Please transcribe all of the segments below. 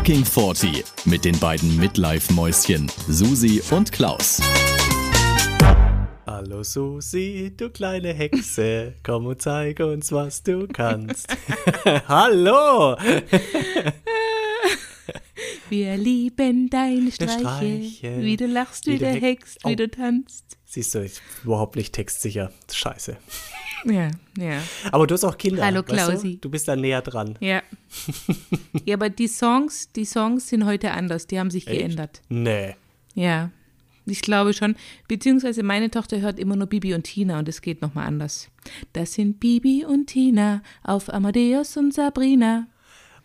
Fucking 40 mit den beiden Midlife-Mäuschen Susi und Klaus. Hallo Susi, du kleine Hexe, komm und zeig uns, was du kannst. Hallo! Wir lieben deine Streiche, Streiche, wie du lachst, wie, wie du du hex- heckst, wie Oh. du tanzt. Siehst du, ich bin überhaupt nicht textsicher. Scheiße. Ja, ja, Aber du hast auch Kinder. Hallo, weißt du? Klausi. du bist da näher dran. ja. ja, aber die Songs, die Songs sind heute anders, die haben sich Echt? geändert. Nee. Ja, ich glaube schon. Beziehungsweise meine Tochter hört immer nur Bibi und Tina und es geht nochmal anders. Das sind Bibi und Tina auf Amadeus und Sabrina.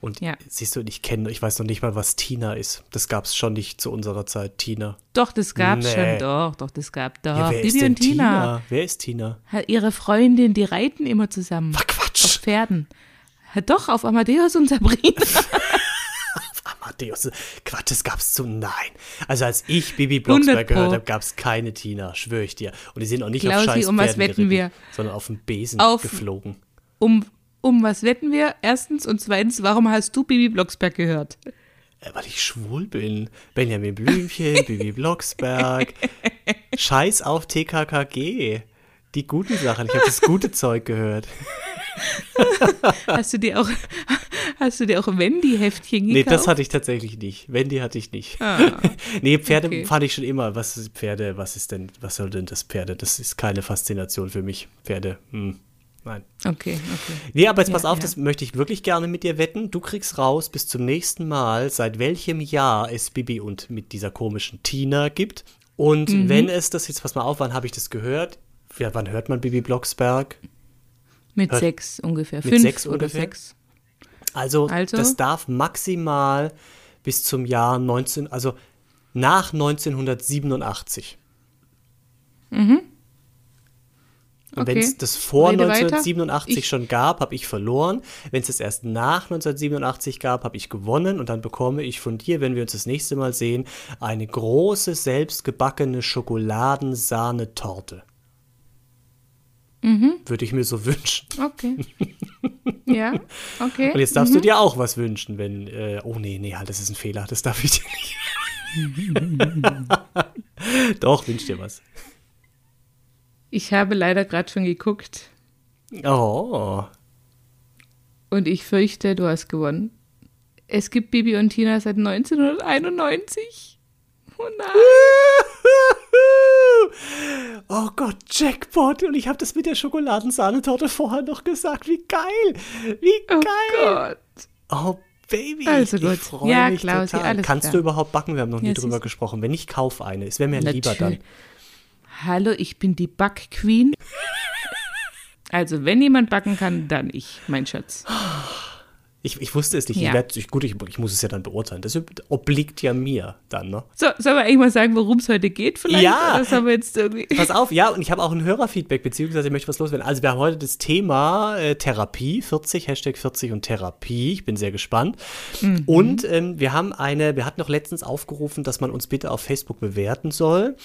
Und Ja. siehst du, ich kenne, ich weiß noch nicht mal, was Tina ist. Das gab es schon nicht zu unserer Zeit, Tina. Doch, das gab's Nee. schon, doch, doch, das gab doch. Ja, wer Bibi ist denn und Tina. Wer ist Tina? Hat Ihre Freundin, die reiten immer zusammen. Ach, Auf Quatsch. Pferden. Ja, Doch, auf Amadeus und Sabrina. Amadeus. Quatsch, das gab's zu. Nein. Also als ich Bibi Blocksberg 100 Pro. gehört habe, gab es keine Tina, schwöre ich dir. Und die sind auch nicht auf Klausi, scheiß um was Pferden wetten geritten, wir? sondern auf dem Besen Auf- geflogen. Um, um was wetten wir? Erstens und zweitens, warum hast du Bibi Blocksberg gehört? Äh, weil ich schwul bin. Benjamin Blümchen, Bibi Blocksberg. Scheiß auf TKKG. Die guten Sachen. Ich habe das gute Zeug gehört. Hast du dir auch, hast du dir auch Wendy-Heftchen gekauft? Nee, das hatte ich tatsächlich nicht. Wendy hatte ich nicht. Ah, Nee, Pferde Okay. fand ich schon immer. Was ist Pferde? Was ist denn, was soll denn das Pferde? Das ist keine Faszination für mich. Pferde, hm, nein. okay, okay. Nee, aber jetzt pass Ja, auf, ja. das möchte ich wirklich gerne mit dir wetten. Du kriegst raus bis zum nächsten Mal, seit welchem Jahr es Bibi und mit dieser komischen Tina gibt. Und Mhm. wenn es das, jetzt pass mal auf, wann habe ich das gehört? Ja, wann hört man Bibi Blocksberg? Mit Hört- sechs ungefähr. mit Fünf sechs oder ungefähr? sechs. Also, Also? das darf maximal bis zum Jahr 19, also nach 1987. Und Okay. wenn es das vor Rede weiter. 1987 Ich- schon gab, habe ich verloren. Wenn es das erst nach 1987 gab, habe ich gewonnen. Und dann bekomme ich von dir, wenn wir uns das nächste Mal sehen, eine große, selbstgebackene Schokoladensahnetorte. Mhm. Würde ich mir so wünschen. Okay. ja, okay. Und jetzt darfst du dir auch was wünschen, wenn. Äh, oh nee, nee, halt, das ist ein Fehler. Das darf ich dir nicht. Doch, wünsch dir was. Ich habe leider gerade schon geguckt Oh. und ich fürchte, du hast gewonnen. Es gibt Bibi und Tina seit 1991. Oh nein. Oh Gott, Jackpot. Und ich habe das mit der Schokoladensahnetorte vorher noch gesagt. Wie geil. Wie Oh geil. Gott. Oh, Baby. Also Ich gut. freue Ja, mich Klausi, total. Kannst klar. du überhaupt backen? Wir haben noch nie Ja, drüber gesprochen. Wenn ich kauf eine. Es wäre mir lieber dann. Hallo, ich bin die Backqueen. Also, wenn jemand backen kann, dann ich, mein Schatz. Ich, ich wusste es nicht. Ja. Ich werd, ich, gut, ich, ich muss es ja dann beurteilen. Das obliegt ja mir dann, ne? So, sollen wir eigentlich mal sagen, worum es heute geht vielleicht? Ja. Das haben wir jetzt irgendwie. Pass auf, ja, und ich habe auch ein Hörerfeedback, beziehungsweise ich möchte was loswerden. Also wir haben heute das Thema äh, Therapie, 40, Hashtag 40 und Therapie. Ich bin sehr gespannt. Und ähm, wir haben eine, wir hatten noch letztens aufgerufen, dass man uns bitte auf Facebook bewerten soll.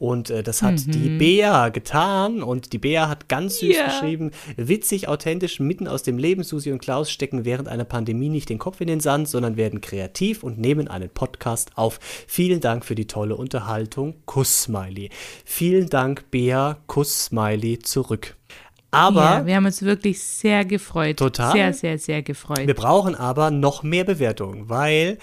Und äh, das hat die Bea getan. Und die Bea hat ganz süß Ja. geschrieben, witzig, authentisch, mitten aus dem Leben. Susi und Klaus stecken während einer Pandemie nicht den Kopf in den Sand, sondern werden kreativ und nehmen einen Podcast auf. Vielen Dank für die tolle Unterhaltung. Kuss-Smiley. Vielen Dank, Bea. Kuss-Smiley zurück. Aber ja, wir haben uns wirklich sehr gefreut. Total. Sehr, sehr, sehr gefreut. wir brauchen aber noch mehr Bewertungen, weil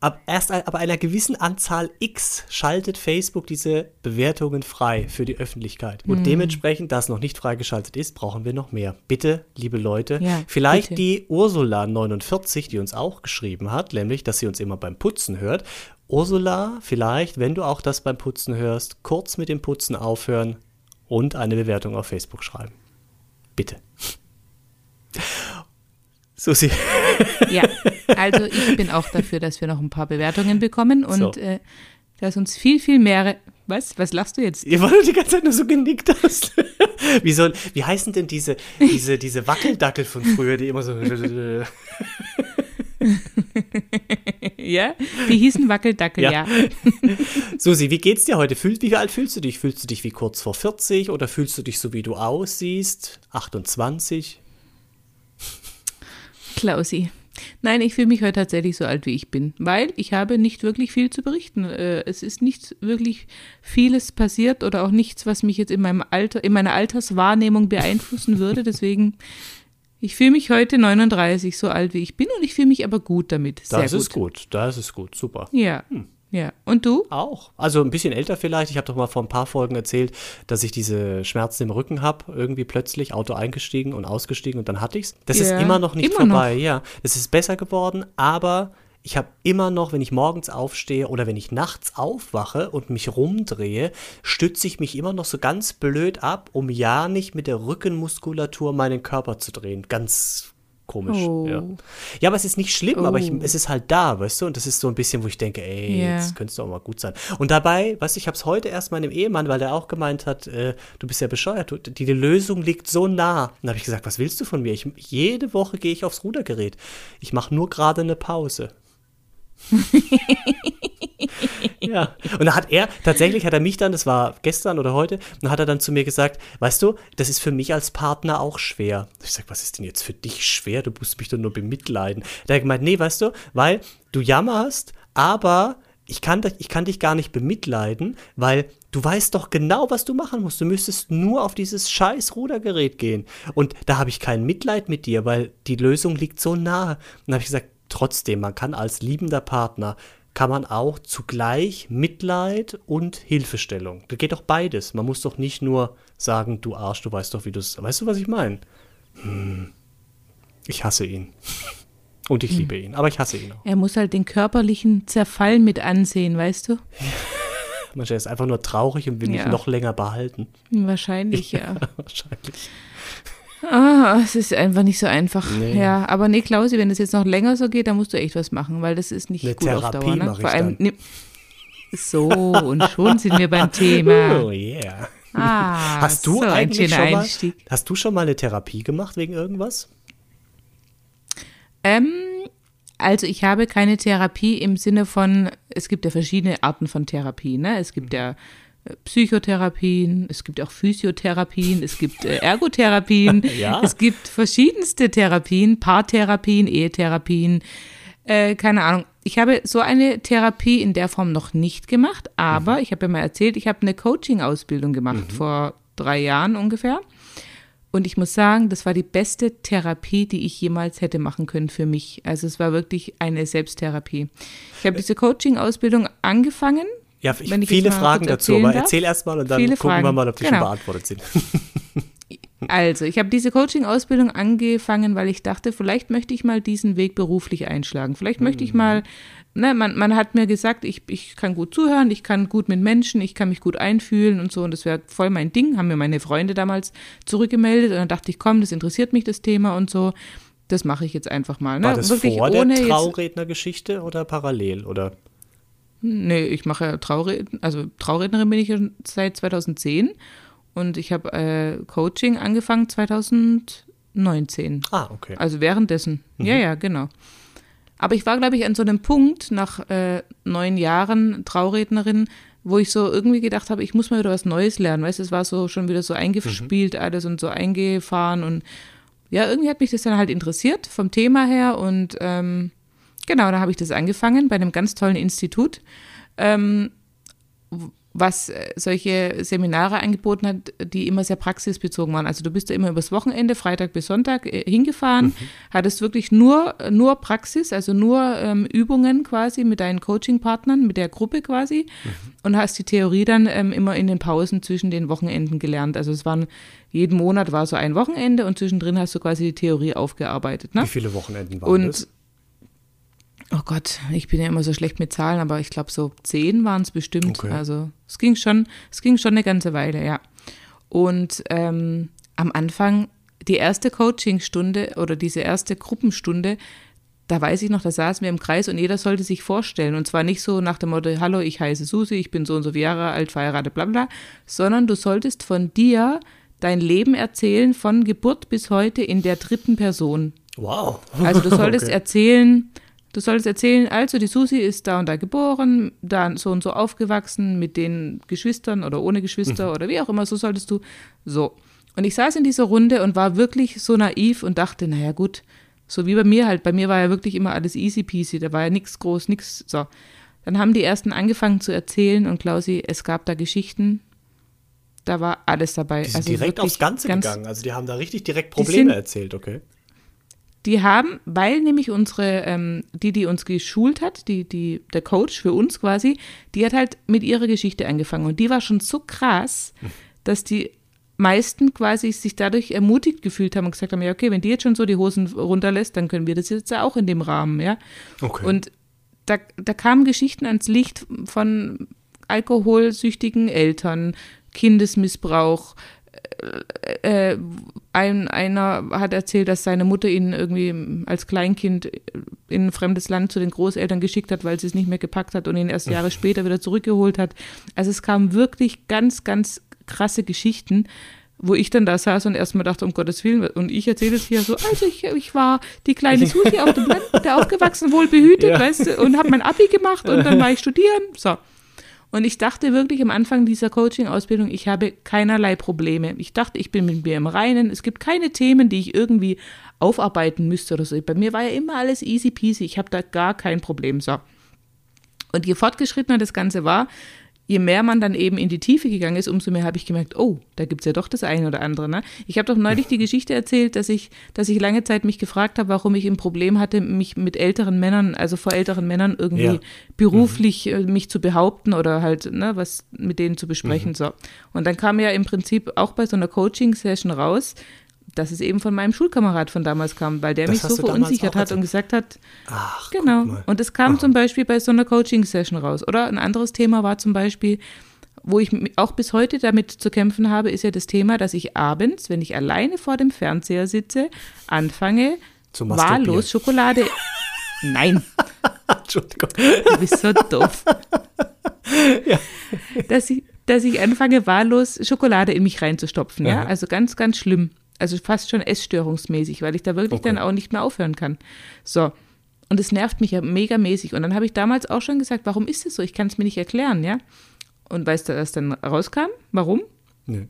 ab erst ab einer gewissen Anzahl X schaltet Facebook diese Bewertungen frei für die Öffentlichkeit. Und dementsprechend, da es noch nicht freigeschaltet ist, brauchen wir noch mehr. Bitte, liebe Leute, Ja, vielleicht bitte. die Ursula49, die uns auch geschrieben hat, nämlich, dass sie uns immer beim Putzen hört. Ursula, vielleicht, wenn du auch das beim Putzen hörst, kurz mit dem Putzen aufhören und eine Bewertung auf Facebook schreiben. Bitte. Susi. Ja, also ich bin auch dafür, dass wir noch ein paar Bewertungen bekommen und So. äh, dass uns viel, viel mehr. Was? Was lachst du jetzt? Ihr wollt die ganze Zeit nur so genickt hast. wie, soll, wie heißen denn diese, diese, diese Wackeldackel von früher, die immer so. Ja? Die hießen Wackeldackel, Ja. ja. Susi, wie geht's dir heute? Fühl, wie alt fühlst du dich? Fühlst du dich wie kurz vor 40 oder fühlst du dich so, wie du aussiehst? 28? Klausi. Nein, ich fühle mich heute tatsächlich so alt, wie ich bin, weil ich habe nicht wirklich viel zu berichten. Äh, es ist nicht wirklich vieles passiert oder auch nichts, was mich jetzt in meinem Alter, in meiner Alterswahrnehmung beeinflussen würde. Deswegen, ich fühle mich heute 39, so alt wie ich bin und ich fühle mich aber gut damit. Sehr Das gut. ist gut, das ist gut, super. Ja, ja. Und du? Auch. Also ein bisschen älter vielleicht. Ich habe doch mal vor ein paar Folgen erzählt, dass ich diese Schmerzen im Rücken habe. Irgendwie plötzlich Auto eingestiegen und ausgestiegen und dann hatte ich's. Das Ja, ist immer noch nicht immer noch. vorbei. Ja, es ist besser geworden, aber ich habe immer noch, wenn ich morgens aufstehe oder wenn ich nachts aufwache und mich rumdrehe, stütze ich mich immer noch so ganz blöd ab, um ja nicht mit der Rückenmuskulatur meinen Körper zu drehen. Ganz komisch. Oh. Ja. ja, aber es ist nicht schlimm, aber ich, Oh. es ist halt da, weißt du? Und das ist so ein bisschen, wo ich denke, ey, Ja. jetzt könnte es doch mal gut sein. Und dabei, weißt du, ich habe es heute erst meinem Ehemann, weil der auch gemeint hat, äh, du bist ja bescheuert, du, die, die Lösung liegt so nah. Und dann habe ich gesagt, was willst du von mir? Ich, jede Woche gehe ich aufs Rudergerät. Ich mache nur gerade eine Pause. ja. Und da hat er, tatsächlich hat er mich dann, das war gestern oder heute, dann hat er dann zu mir gesagt, weißt du, das ist für mich als Partner auch schwer. Ich sag, was ist denn jetzt für dich schwer? Du musst mich doch nur bemitleiden. Da hat er gemeint, nee, weißt du, weil du jammerst, aber ich kann, ich kann dich gar nicht bemitleiden, weil du weißt doch genau, was du machen musst. Du müsstest nur auf dieses scheiß Rudergerät gehen. Und da habe ich kein Mitleid mit dir, weil die Lösung liegt so nahe. Und dann habe ich gesagt, trotzdem, man kann als liebender Partner, kann man auch zugleich Mitleid und Hilfestellung. Da geht doch beides. Man muss doch nicht nur sagen, du Arsch, du weißt doch, wie du es. Weißt du, was ich meine? Hm. Ich hasse ihn. Und ich liebe ihn, aber ich hasse ihn auch. Er muss halt den körperlichen Zerfall mit ansehen, weißt du? Manchmal ist einfach nur traurig und will mich Ja. noch länger behalten. Wahrscheinlich, ja. Wahrscheinlich. Ah, es ist einfach nicht so einfach. Nee. Ja, aber nee, Klausi, wenn es jetzt noch länger so geht, dann musst du echt was machen, weil das ist nicht Eine gut auf Therapie Dauer. Ne? Vor allem, ne, so, und schon sind wir beim Thema. Oh yeah. Ah, Hast du so eigentlich schon mal, Einstieg. hast du schon mal eine Therapie gemacht wegen irgendwas? Ähm, also ich habe keine Therapie im Sinne von, es gibt ja verschiedene Arten von Therapie. Ne? Es gibt ja Psychotherapien, es gibt auch Physiotherapien, es gibt äh, Ergotherapien, Ja. es gibt verschiedenste Therapien, Paartherapien, Ehetherapien, äh, keine Ahnung. Ich habe so eine Therapie in der Form noch nicht gemacht, aber ich habe ja mal erzählt, ich habe eine Coaching-Ausbildung gemacht vor drei Jahren ungefähr. Und ich muss sagen, das war die beste Therapie, die ich jemals hätte machen können für mich. Also es war wirklich eine Selbsttherapie. Ich habe diese Coaching-Ausbildung angefangen. Ja, ich, viele Fragen dazu, aber darf. erzähl erst mal und dann Viele gucken wir Fragen. mal, ob die Genau. schon beantwortet sind. Also, ich habe diese Coaching-Ausbildung angefangen, weil ich dachte, vielleicht möchte ich mal diesen Weg beruflich einschlagen. Vielleicht möchte ich mal, ne, man, man hat mir gesagt, ich, ich kann gut zuhören, ich kann gut mit Menschen, ich kann mich gut einfühlen und so. Und das wäre voll mein Ding, haben mir meine Freunde damals zurückgemeldet. Und dann dachte ich, komm, das interessiert mich, das Thema und so. Das mache ich jetzt einfach mal. Ne? War das Wirklich vor der Traurednergeschichte oder parallel? Oder? Nee, ich mache ja Traurednerin, also Traurednerin bin ich schon seit 2010 und ich habe äh, Coaching angefangen 2019. Ah, okay. Also währenddessen. Ja, ja, genau. Aber ich war, glaube ich, an so einem Punkt nach äh, neun Jahren Traurednerin, wo ich so irgendwie gedacht habe, ich muss mal wieder was Neues lernen. Weißt du, es war so schon wieder so eingespielt alles und so eingefahren und ja, irgendwie hat mich das dann halt interessiert vom Thema her und ähm, genau, da habe ich das angefangen bei einem ganz tollen Institut, ähm, was äh, solche Seminare angeboten hat, die immer sehr praxisbezogen waren. Also du bist da immer übers Wochenende, Freitag bis Sonntag äh, hingefahren, hattest wirklich nur, nur Praxis, also nur ähm, Übungen quasi mit deinen Coaching-Partnern, mit der Gruppe quasi und hast die Theorie dann ähm, immer in den Pausen zwischen den Wochenenden gelernt. Also es waren, jeden Monat war so ein Wochenende und zwischendrin hast du quasi die Theorie aufgearbeitet. Ne? Wie viele Wochenenden waren Und das? Oh Gott, ich bin ja immer so schlecht mit Zahlen, aber ich glaube so zehn waren es bestimmt. Okay. Also es ging schon, es ging schon eine ganze Weile, ja. Und ähm, am Anfang die erste Coachingstunde oder diese erste Gruppenstunde, da weiß ich noch, da saßen wir im Kreis und jeder sollte sich vorstellen. Und zwar nicht so nach dem Motto, hallo, ich heiße Susi, ich bin so und so viele Jahre alt, verheiratet, bla bla, sondern du solltest von dir dein Leben erzählen, von Geburt bis heute in der dritten Person. Wow. Also du solltest Okay. erzählen, du solltest erzählen, also die Susi ist da und da geboren, da so und so aufgewachsen mit den Geschwistern oder ohne Geschwister Mhm. oder wie auch immer, so solltest du so. Und ich saß in dieser Runde und war wirklich so naiv und dachte, naja gut, So wie bei mir halt. Bei mir war ja wirklich immer alles easy peasy. Da war ja nichts groß, nichts. So. Dann haben die ersten angefangen zu erzählen und Klausi, es gab da Geschichten, da war alles dabei. Die sind also direkt aufs Ganze ganz, gegangen. Also die haben da richtig direkt Probleme erzählt, okay. Die haben, weil nämlich unsere, ähm, die, die uns geschult hat, die, die, der Coach für uns quasi, die hat halt mit ihrer Geschichte angefangen. Und die war schon so krass, dass die meisten quasi sich dadurch ermutigt gefühlt haben und gesagt haben, ja, okay, wenn die jetzt schon so die Hosen runterlässt, dann können wir das jetzt ja auch in dem Rahmen, ja. Okay. Und da, da kamen Geschichten ans Licht von alkoholsüchtigen Eltern, Kindesmissbrauch. Äh, äh, ein, einer hat erzählt, dass seine Mutter ihn irgendwie als Kleinkind in ein fremdes Land zu den Großeltern geschickt hat, weil sie es nicht mehr gepackt hat und ihn erst Jahre später wieder zurückgeholt hat. Also es kamen wirklich ganz, ganz krasse Geschichten, wo ich dann da saß und erstmal dachte, um Gottes Willen, und ich erzähle es hier so, also ich, ich war die kleine Susi auf dem Land, der aufgewachsen, wohl behütet, Ja. weißt du, und habe mein Abi gemacht und dann war ich studieren, so. Und ich dachte wirklich am Anfang dieser Coaching-Ausbildung, ich habe keinerlei Probleme. Ich dachte, ich bin mit mir im Reinen. Es gibt keine Themen, die ich irgendwie aufarbeiten müsste oder so. Bei mir war ja immer alles easy peasy. Ich habe da gar kein Problem. So. Und je fortgeschrittener das Ganze war, je mehr man dann eben in die Tiefe gegangen ist, umso mehr habe ich gemerkt, oh, da gibt es ja doch das eine oder andere. Ne? Ich habe doch neulich die Geschichte erzählt, dass ich, dass ich lange Zeit mich gefragt habe, warum ich ein Problem hatte, mich mit älteren Männern, also vor älteren Männern irgendwie Ja. beruflich äh, mich zu behaupten oder halt ne, was mit denen zu besprechen. So. Und dann kam ja im Prinzip auch bei so einer Coaching-Session raus, dass es eben von meinem Schulkamerad von damals kam, weil der Das mich so verunsichert hat und gesagt hat, Ach, Genau. Und es kam zum Beispiel bei so einer Coaching-Session raus. Oder ein anderes Thema war zum Beispiel, wo ich auch bis heute damit zu kämpfen habe, ist ja das Thema, dass ich abends, wenn ich alleine vor dem Fernseher sitze, anfange, wahllos Schokolade. Nein, Entschuldigung. du bist so doof. dass, ich, dass ich anfange, wahllos Schokolade in mich reinzustopfen. Ja? Aha. Also ganz, ganz schlimm. Also fast schon essstörungsmäßig, weil ich da wirklich Okay. dann auch nicht mehr aufhören kann. So. Und es nervt mich ja megamäßig. Und dann habe ich damals auch schon gesagt, warum ist das so? Ich kann es mir nicht erklären, ja. Und weißt du, was dann rauskam? Warum? Nee.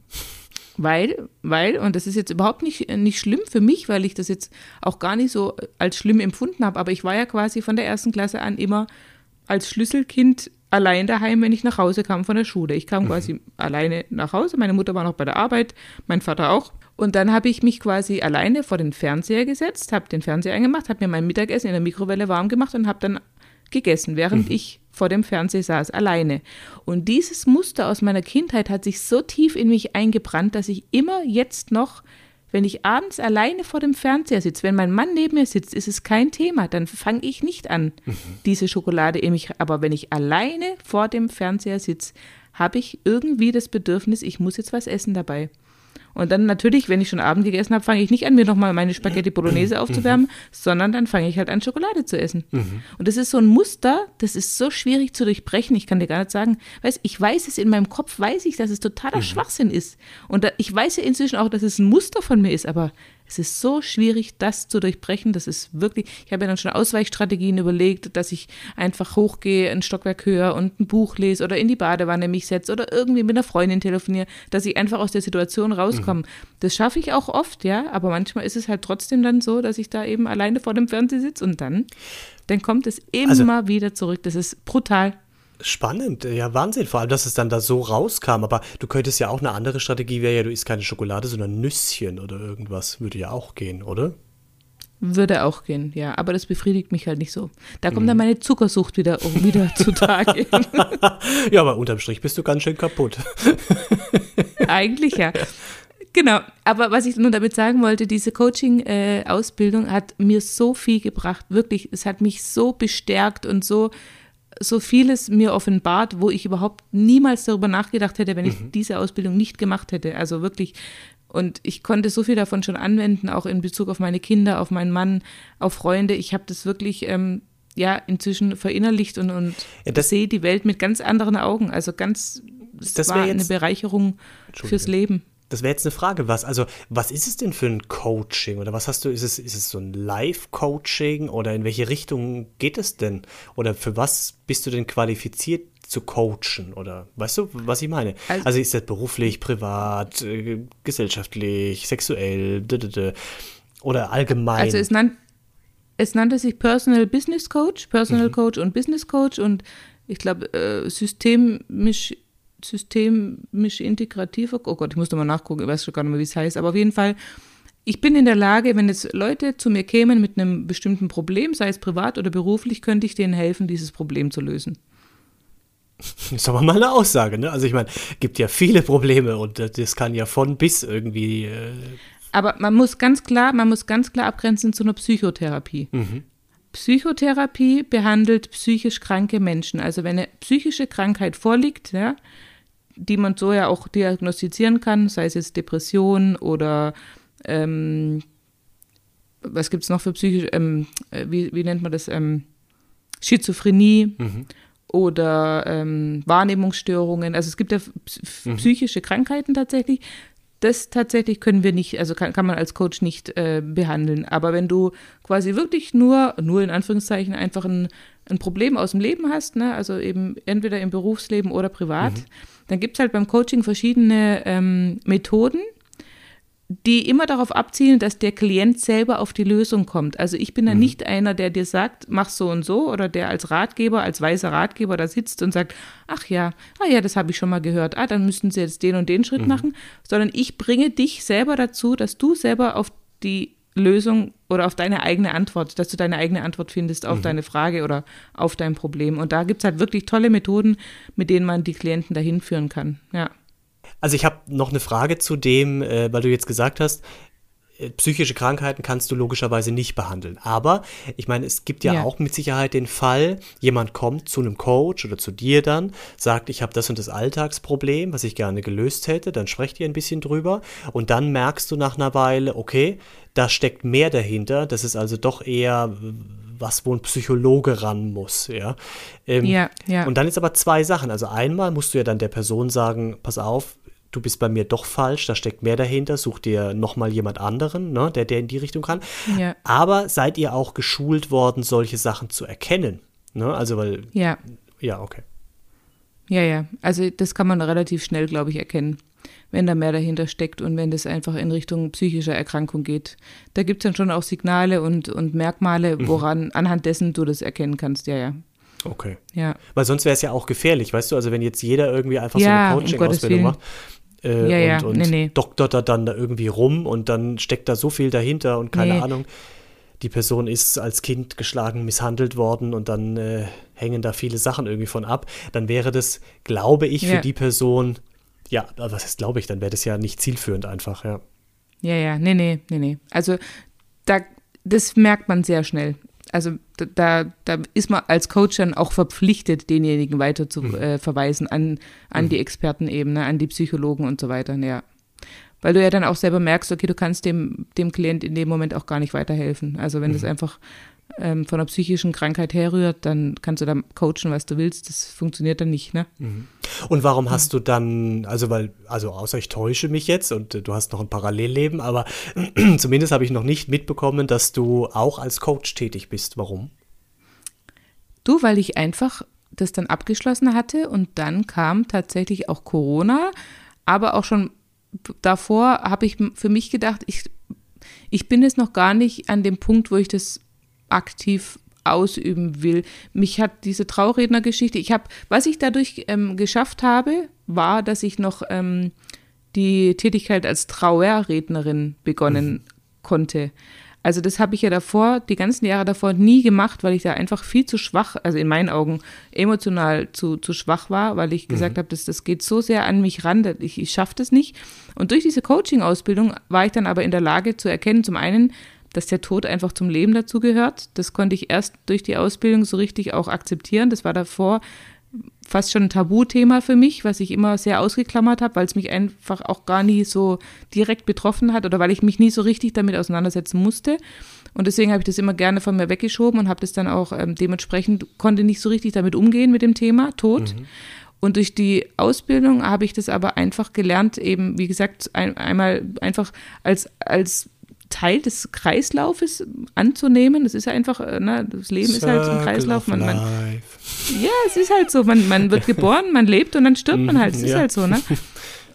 Weil, weil, und das ist jetzt überhaupt nicht, nicht schlimm für mich, weil ich das jetzt auch gar nicht so als schlimm empfunden habe, aber ich war ja quasi von der ersten Klasse an immer als Schlüsselkind allein daheim, wenn ich nach Hause kam von der Schule. Ich kam quasi alleine nach Hause, meine Mutter war noch bei der Arbeit, mein Vater auch. Und dann habe ich mich quasi alleine vor den Fernseher gesetzt, habe den Fernseher angemacht, habe mir mein Mittagessen in der Mikrowelle warm gemacht und habe dann gegessen, während ich vor dem Fernseher saß, alleine. Und dieses Muster aus meiner Kindheit hat sich so tief in mich eingebrannt, dass ich immer jetzt noch, wenn ich abends alleine vor dem Fernseher sitze, wenn mein Mann neben mir sitzt, ist es kein Thema, dann fange ich nicht an, diese Schokolade in mich. Aber wenn ich alleine vor dem Fernseher sitze, habe ich irgendwie das Bedürfnis, ich muss jetzt was essen dabei. Und dann natürlich, wenn ich schon Abend gegessen habe, fange ich nicht an, mir nochmal meine Spaghetti Bolognese aufzuwärmen, sondern dann fange ich halt an, Schokolade zu essen. Und das ist so ein Muster, das ist so schwierig zu durchbrechen. Ich kann dir gar nicht sagen, weißt, ich weiß es in meinem Kopf, weiß ich, dass es totaler Schwachsinn ist. Und da, ich weiß ja inzwischen auch, dass es ein Muster von mir ist, aber es ist so schwierig, das zu durchbrechen. Das ist wirklich, ich habe ja dann schon Ausweichstrategien überlegt, dass ich einfach hochgehe, ein Stockwerk höher und ein Buch lese oder in die Badewanne mich setze oder irgendwie mit einer Freundin telefoniere, dass ich einfach aus der Situation rauskomme. Das schaffe ich auch oft, ja, aber manchmal ist es halt trotzdem dann so, dass ich da eben alleine vor dem Fernseher sitze und dann, dann kommt es immer Also- wieder zurück. Das ist brutal. Spannend, ja, Wahnsinn. Vor allem, dass es dann da so rauskam. Aber du könntest ja auch eine andere Strategie wäre ja, du isst keine Schokolade, sondern Nüsschen oder irgendwas. Würde ja auch gehen, oder? Würde auch gehen, ja, aber das befriedigt mich halt nicht so. Da Mhm. kommt dann meine Zuckersucht wieder, wieder zutage. ja, aber unterm Strich bist du ganz schön kaputt. Eigentlich ja. Genau, aber was ich nur damit sagen wollte, diese Coaching-Ausbildung hat mir so viel gebracht, wirklich, es hat mich so bestärkt und so, so vieles mir offenbart, wo ich überhaupt niemals darüber nachgedacht hätte, wenn ich diese Ausbildung nicht gemacht hätte. Also wirklich, und ich konnte so viel davon schon anwenden, auch in Bezug auf meine Kinder, auf meinen Mann, auf Freunde. Ich habe das wirklich, ähm, ja, inzwischen verinnerlicht und, und Ja, das- sehe die Welt mit ganz anderen Augen. Also ganz, es war eine jetzt- Bereicherung fürs Leben. Das wäre jetzt eine Frage, was, also, was ist es denn für ein Coaching? Oder was hast du, ist es, ist es so ein Live-Coaching oder in welche Richtung geht es denn? Oder für was bist du denn qualifiziert zu coachen? Oder weißt du, was ich meine? Also, Also- ist das beruflich, privat, äh, gesellschaftlich, sexuell, d -d -d oder allgemein? Also es, nan es nannte sich Personal Business Coach, Personal mhm. Coach und Business Coach und ich glaube, äh, systemisch, systemisch integrativer, oh Gott, ich muss nochmal nachgucken, ich weiß schon gar nicht mehr, wie es heißt, aber auf jeden Fall, ich bin in der Lage, wenn jetzt Leute zu mir kämen mit einem bestimmten Problem, sei es privat oder beruflich, könnte ich denen helfen, dieses Problem zu lösen. Das ist aber mal eine Aussage, ne? Also ich meine, gibt ja viele Probleme und das kann ja von bis irgendwie. Äh aber man muss ganz klar, man muss ganz klar abgrenzen zu einer Psychotherapie. Mhm. Psychotherapie behandelt psychisch kranke Menschen. Also wenn eine psychische Krankheit vorliegt, ja, die man so ja auch diagnostizieren kann, sei es jetzt Depression oder ähm, was gibt es noch für psychische, ähm, äh, wie, wie nennt man das, ähm, Schizophrenie mhm. oder ähm, Wahrnehmungsstörungen. Also es gibt ja mhm. psychische Krankheiten tatsächlich, das tatsächlich können wir nicht, also kann, kann man als Coach nicht äh, behandeln. Aber wenn du quasi wirklich nur, nur in Anführungszeichen, einfach ein, ein Problem aus dem Leben hast, ne, also eben entweder im Berufsleben oder privat, mhm. dann gibt es halt beim Coaching verschiedene ähm, Methoden, die immer darauf abzielen, dass der Klient selber auf die Lösung kommt. Also ich bin da mhm. nicht einer, der dir sagt, mach so und so, oder der als Ratgeber, als weiser Ratgeber da sitzt und sagt, ach ja, ah ja, das habe ich schon mal gehört, ah, dann müssten sie jetzt den und den Schritt mhm. machen, sondern ich bringe dich selber dazu, dass du selber auf die Lösung oder auf deine eigene Antwort, dass du deine eigene Antwort findest auf mhm. deine Frage oder auf dein Problem. Und da gibt es halt wirklich tolle Methoden, mit denen man die Klienten dahin führen kann. Ja. Also ich habe noch eine Frage zu dem, äh, weil du jetzt gesagt hast, psychische Krankheiten kannst du logischerweise nicht behandeln. Aber ich meine, es gibt ja, ja, auch mit Sicherheit den Fall, jemand kommt zu einem Coach oder zu dir dann, sagt, ich habe das und das Alltagsproblem, was ich gerne gelöst hätte, dann sprecht ihr ein bisschen drüber und dann merkst du nach einer Weile, okay, da steckt mehr dahinter, das ist also doch eher was, wo ein Psychologe ran muss, ja. Ähm, ja, ja. Und dann ist aber zwei Sachen. Also einmal musst du ja dann der Person sagen, pass auf, du bist bei mir doch falsch, da steckt mehr dahinter, such dir nochmal jemand anderen, ne, der, der in die Richtung kann. Ja. Aber seid ihr auch geschult worden, solche Sachen zu erkennen? Ne? Also, weil. Ja. Ja, okay. Ja, ja. Also, das kann man relativ schnell, glaube ich, erkennen, wenn da mehr dahinter steckt und wenn das einfach in Richtung psychischer Erkrankung geht. Da gibt es dann schon auch Signale und, und Merkmale, mhm. woran, mhm. anhand dessen du das erkennen kannst. Ja, ja. Okay. Ja. Weil sonst wäre es ja auch gefährlich, weißt du? Also, wenn jetzt jeder irgendwie einfach ja, so eine Coaching-Ausbildung macht, äh, ja, und, und nee, nee. doktert da dann da irgendwie rum und dann steckt da so viel dahinter und keine nee. Ahnung. Die Person ist als Kind geschlagen, misshandelt worden und dann äh, hängen da viele Sachen irgendwie von ab. Dann wäre das, glaube ich, für die Person, ja, was heißt glaube ich, dann wäre das ja nicht zielführend einfach, ja. Ja, ja, nee, nee, nee, nee. Also da, das merkt man sehr schnell also da, da ist man als Coach dann auch verpflichtet, denjenigen weiter zu mhm. äh, verweisen an, an mhm. die Expertenebene, an die Psychologen und so weiter. Ja. Weil du ja dann auch selber merkst, okay, du kannst dem, dem Klient in dem Moment auch gar nicht weiterhelfen. Also wenn mhm. das einfach ähm, von einer psychischen Krankheit herrührt, dann kannst du da coachen, was du willst. Das funktioniert dann nicht, ne? Mhm. Und warum hast du dann, also weil, also außer ich täusche mich jetzt und äh, du hast noch ein Parallelleben, aber zumindest habe ich noch nicht mitbekommen, dass du auch als Coach tätig bist. Warum? Du, weil ich einfach das dann abgeschlossen hatte und dann kam tatsächlich auch Corona, aber auch schon davor habe ich für mich gedacht, ich, ich bin jetzt noch gar nicht an dem Punkt, wo ich das aktiv ausüben will. Mich hat diese Traurednergeschichte, ich habe, was ich dadurch ähm, geschafft habe, war, dass ich noch ähm, die Tätigkeit als Trauerrednerin begonnen mhm. konnte. Also das habe ich ja davor, die ganzen Jahre davor nie gemacht, weil ich da einfach viel zu schwach, also in meinen Augen emotional zu, zu schwach war, weil ich gesagt mhm. habe, das, das geht so sehr an mich ran, ich, ich schaffe das nicht. Und durch diese Coaching-Ausbildung war ich dann aber in der Lage zu erkennen, zum einen, dass der Tod einfach zum Leben dazugehört. Das konnte ich erst durch die Ausbildung so richtig auch akzeptieren. Das war davor fast schon ein Tabuthema für mich, was ich immer sehr ausgeklammert habe, weil es mich einfach auch gar nie so direkt betroffen hat oder weil ich mich nie so richtig damit auseinandersetzen musste. Und deswegen habe ich das immer gerne von mir weggeschoben und habe das dann auch ähm, dementsprechend, konnte nicht so richtig damit umgehen mit dem Thema Tod. Mhm. Und durch die Ausbildung habe ich das aber einfach gelernt, eben, wie gesagt, ein, einmal einfach als, als Teil des Kreislaufes anzunehmen. Das ist ja einfach, äh, ne, das Leben Circle ist halt ein Kreislauf. Man, man, ja, es ist halt so. Man, man wird geboren, man lebt und dann stirbt man halt. Es ist halt so, ne?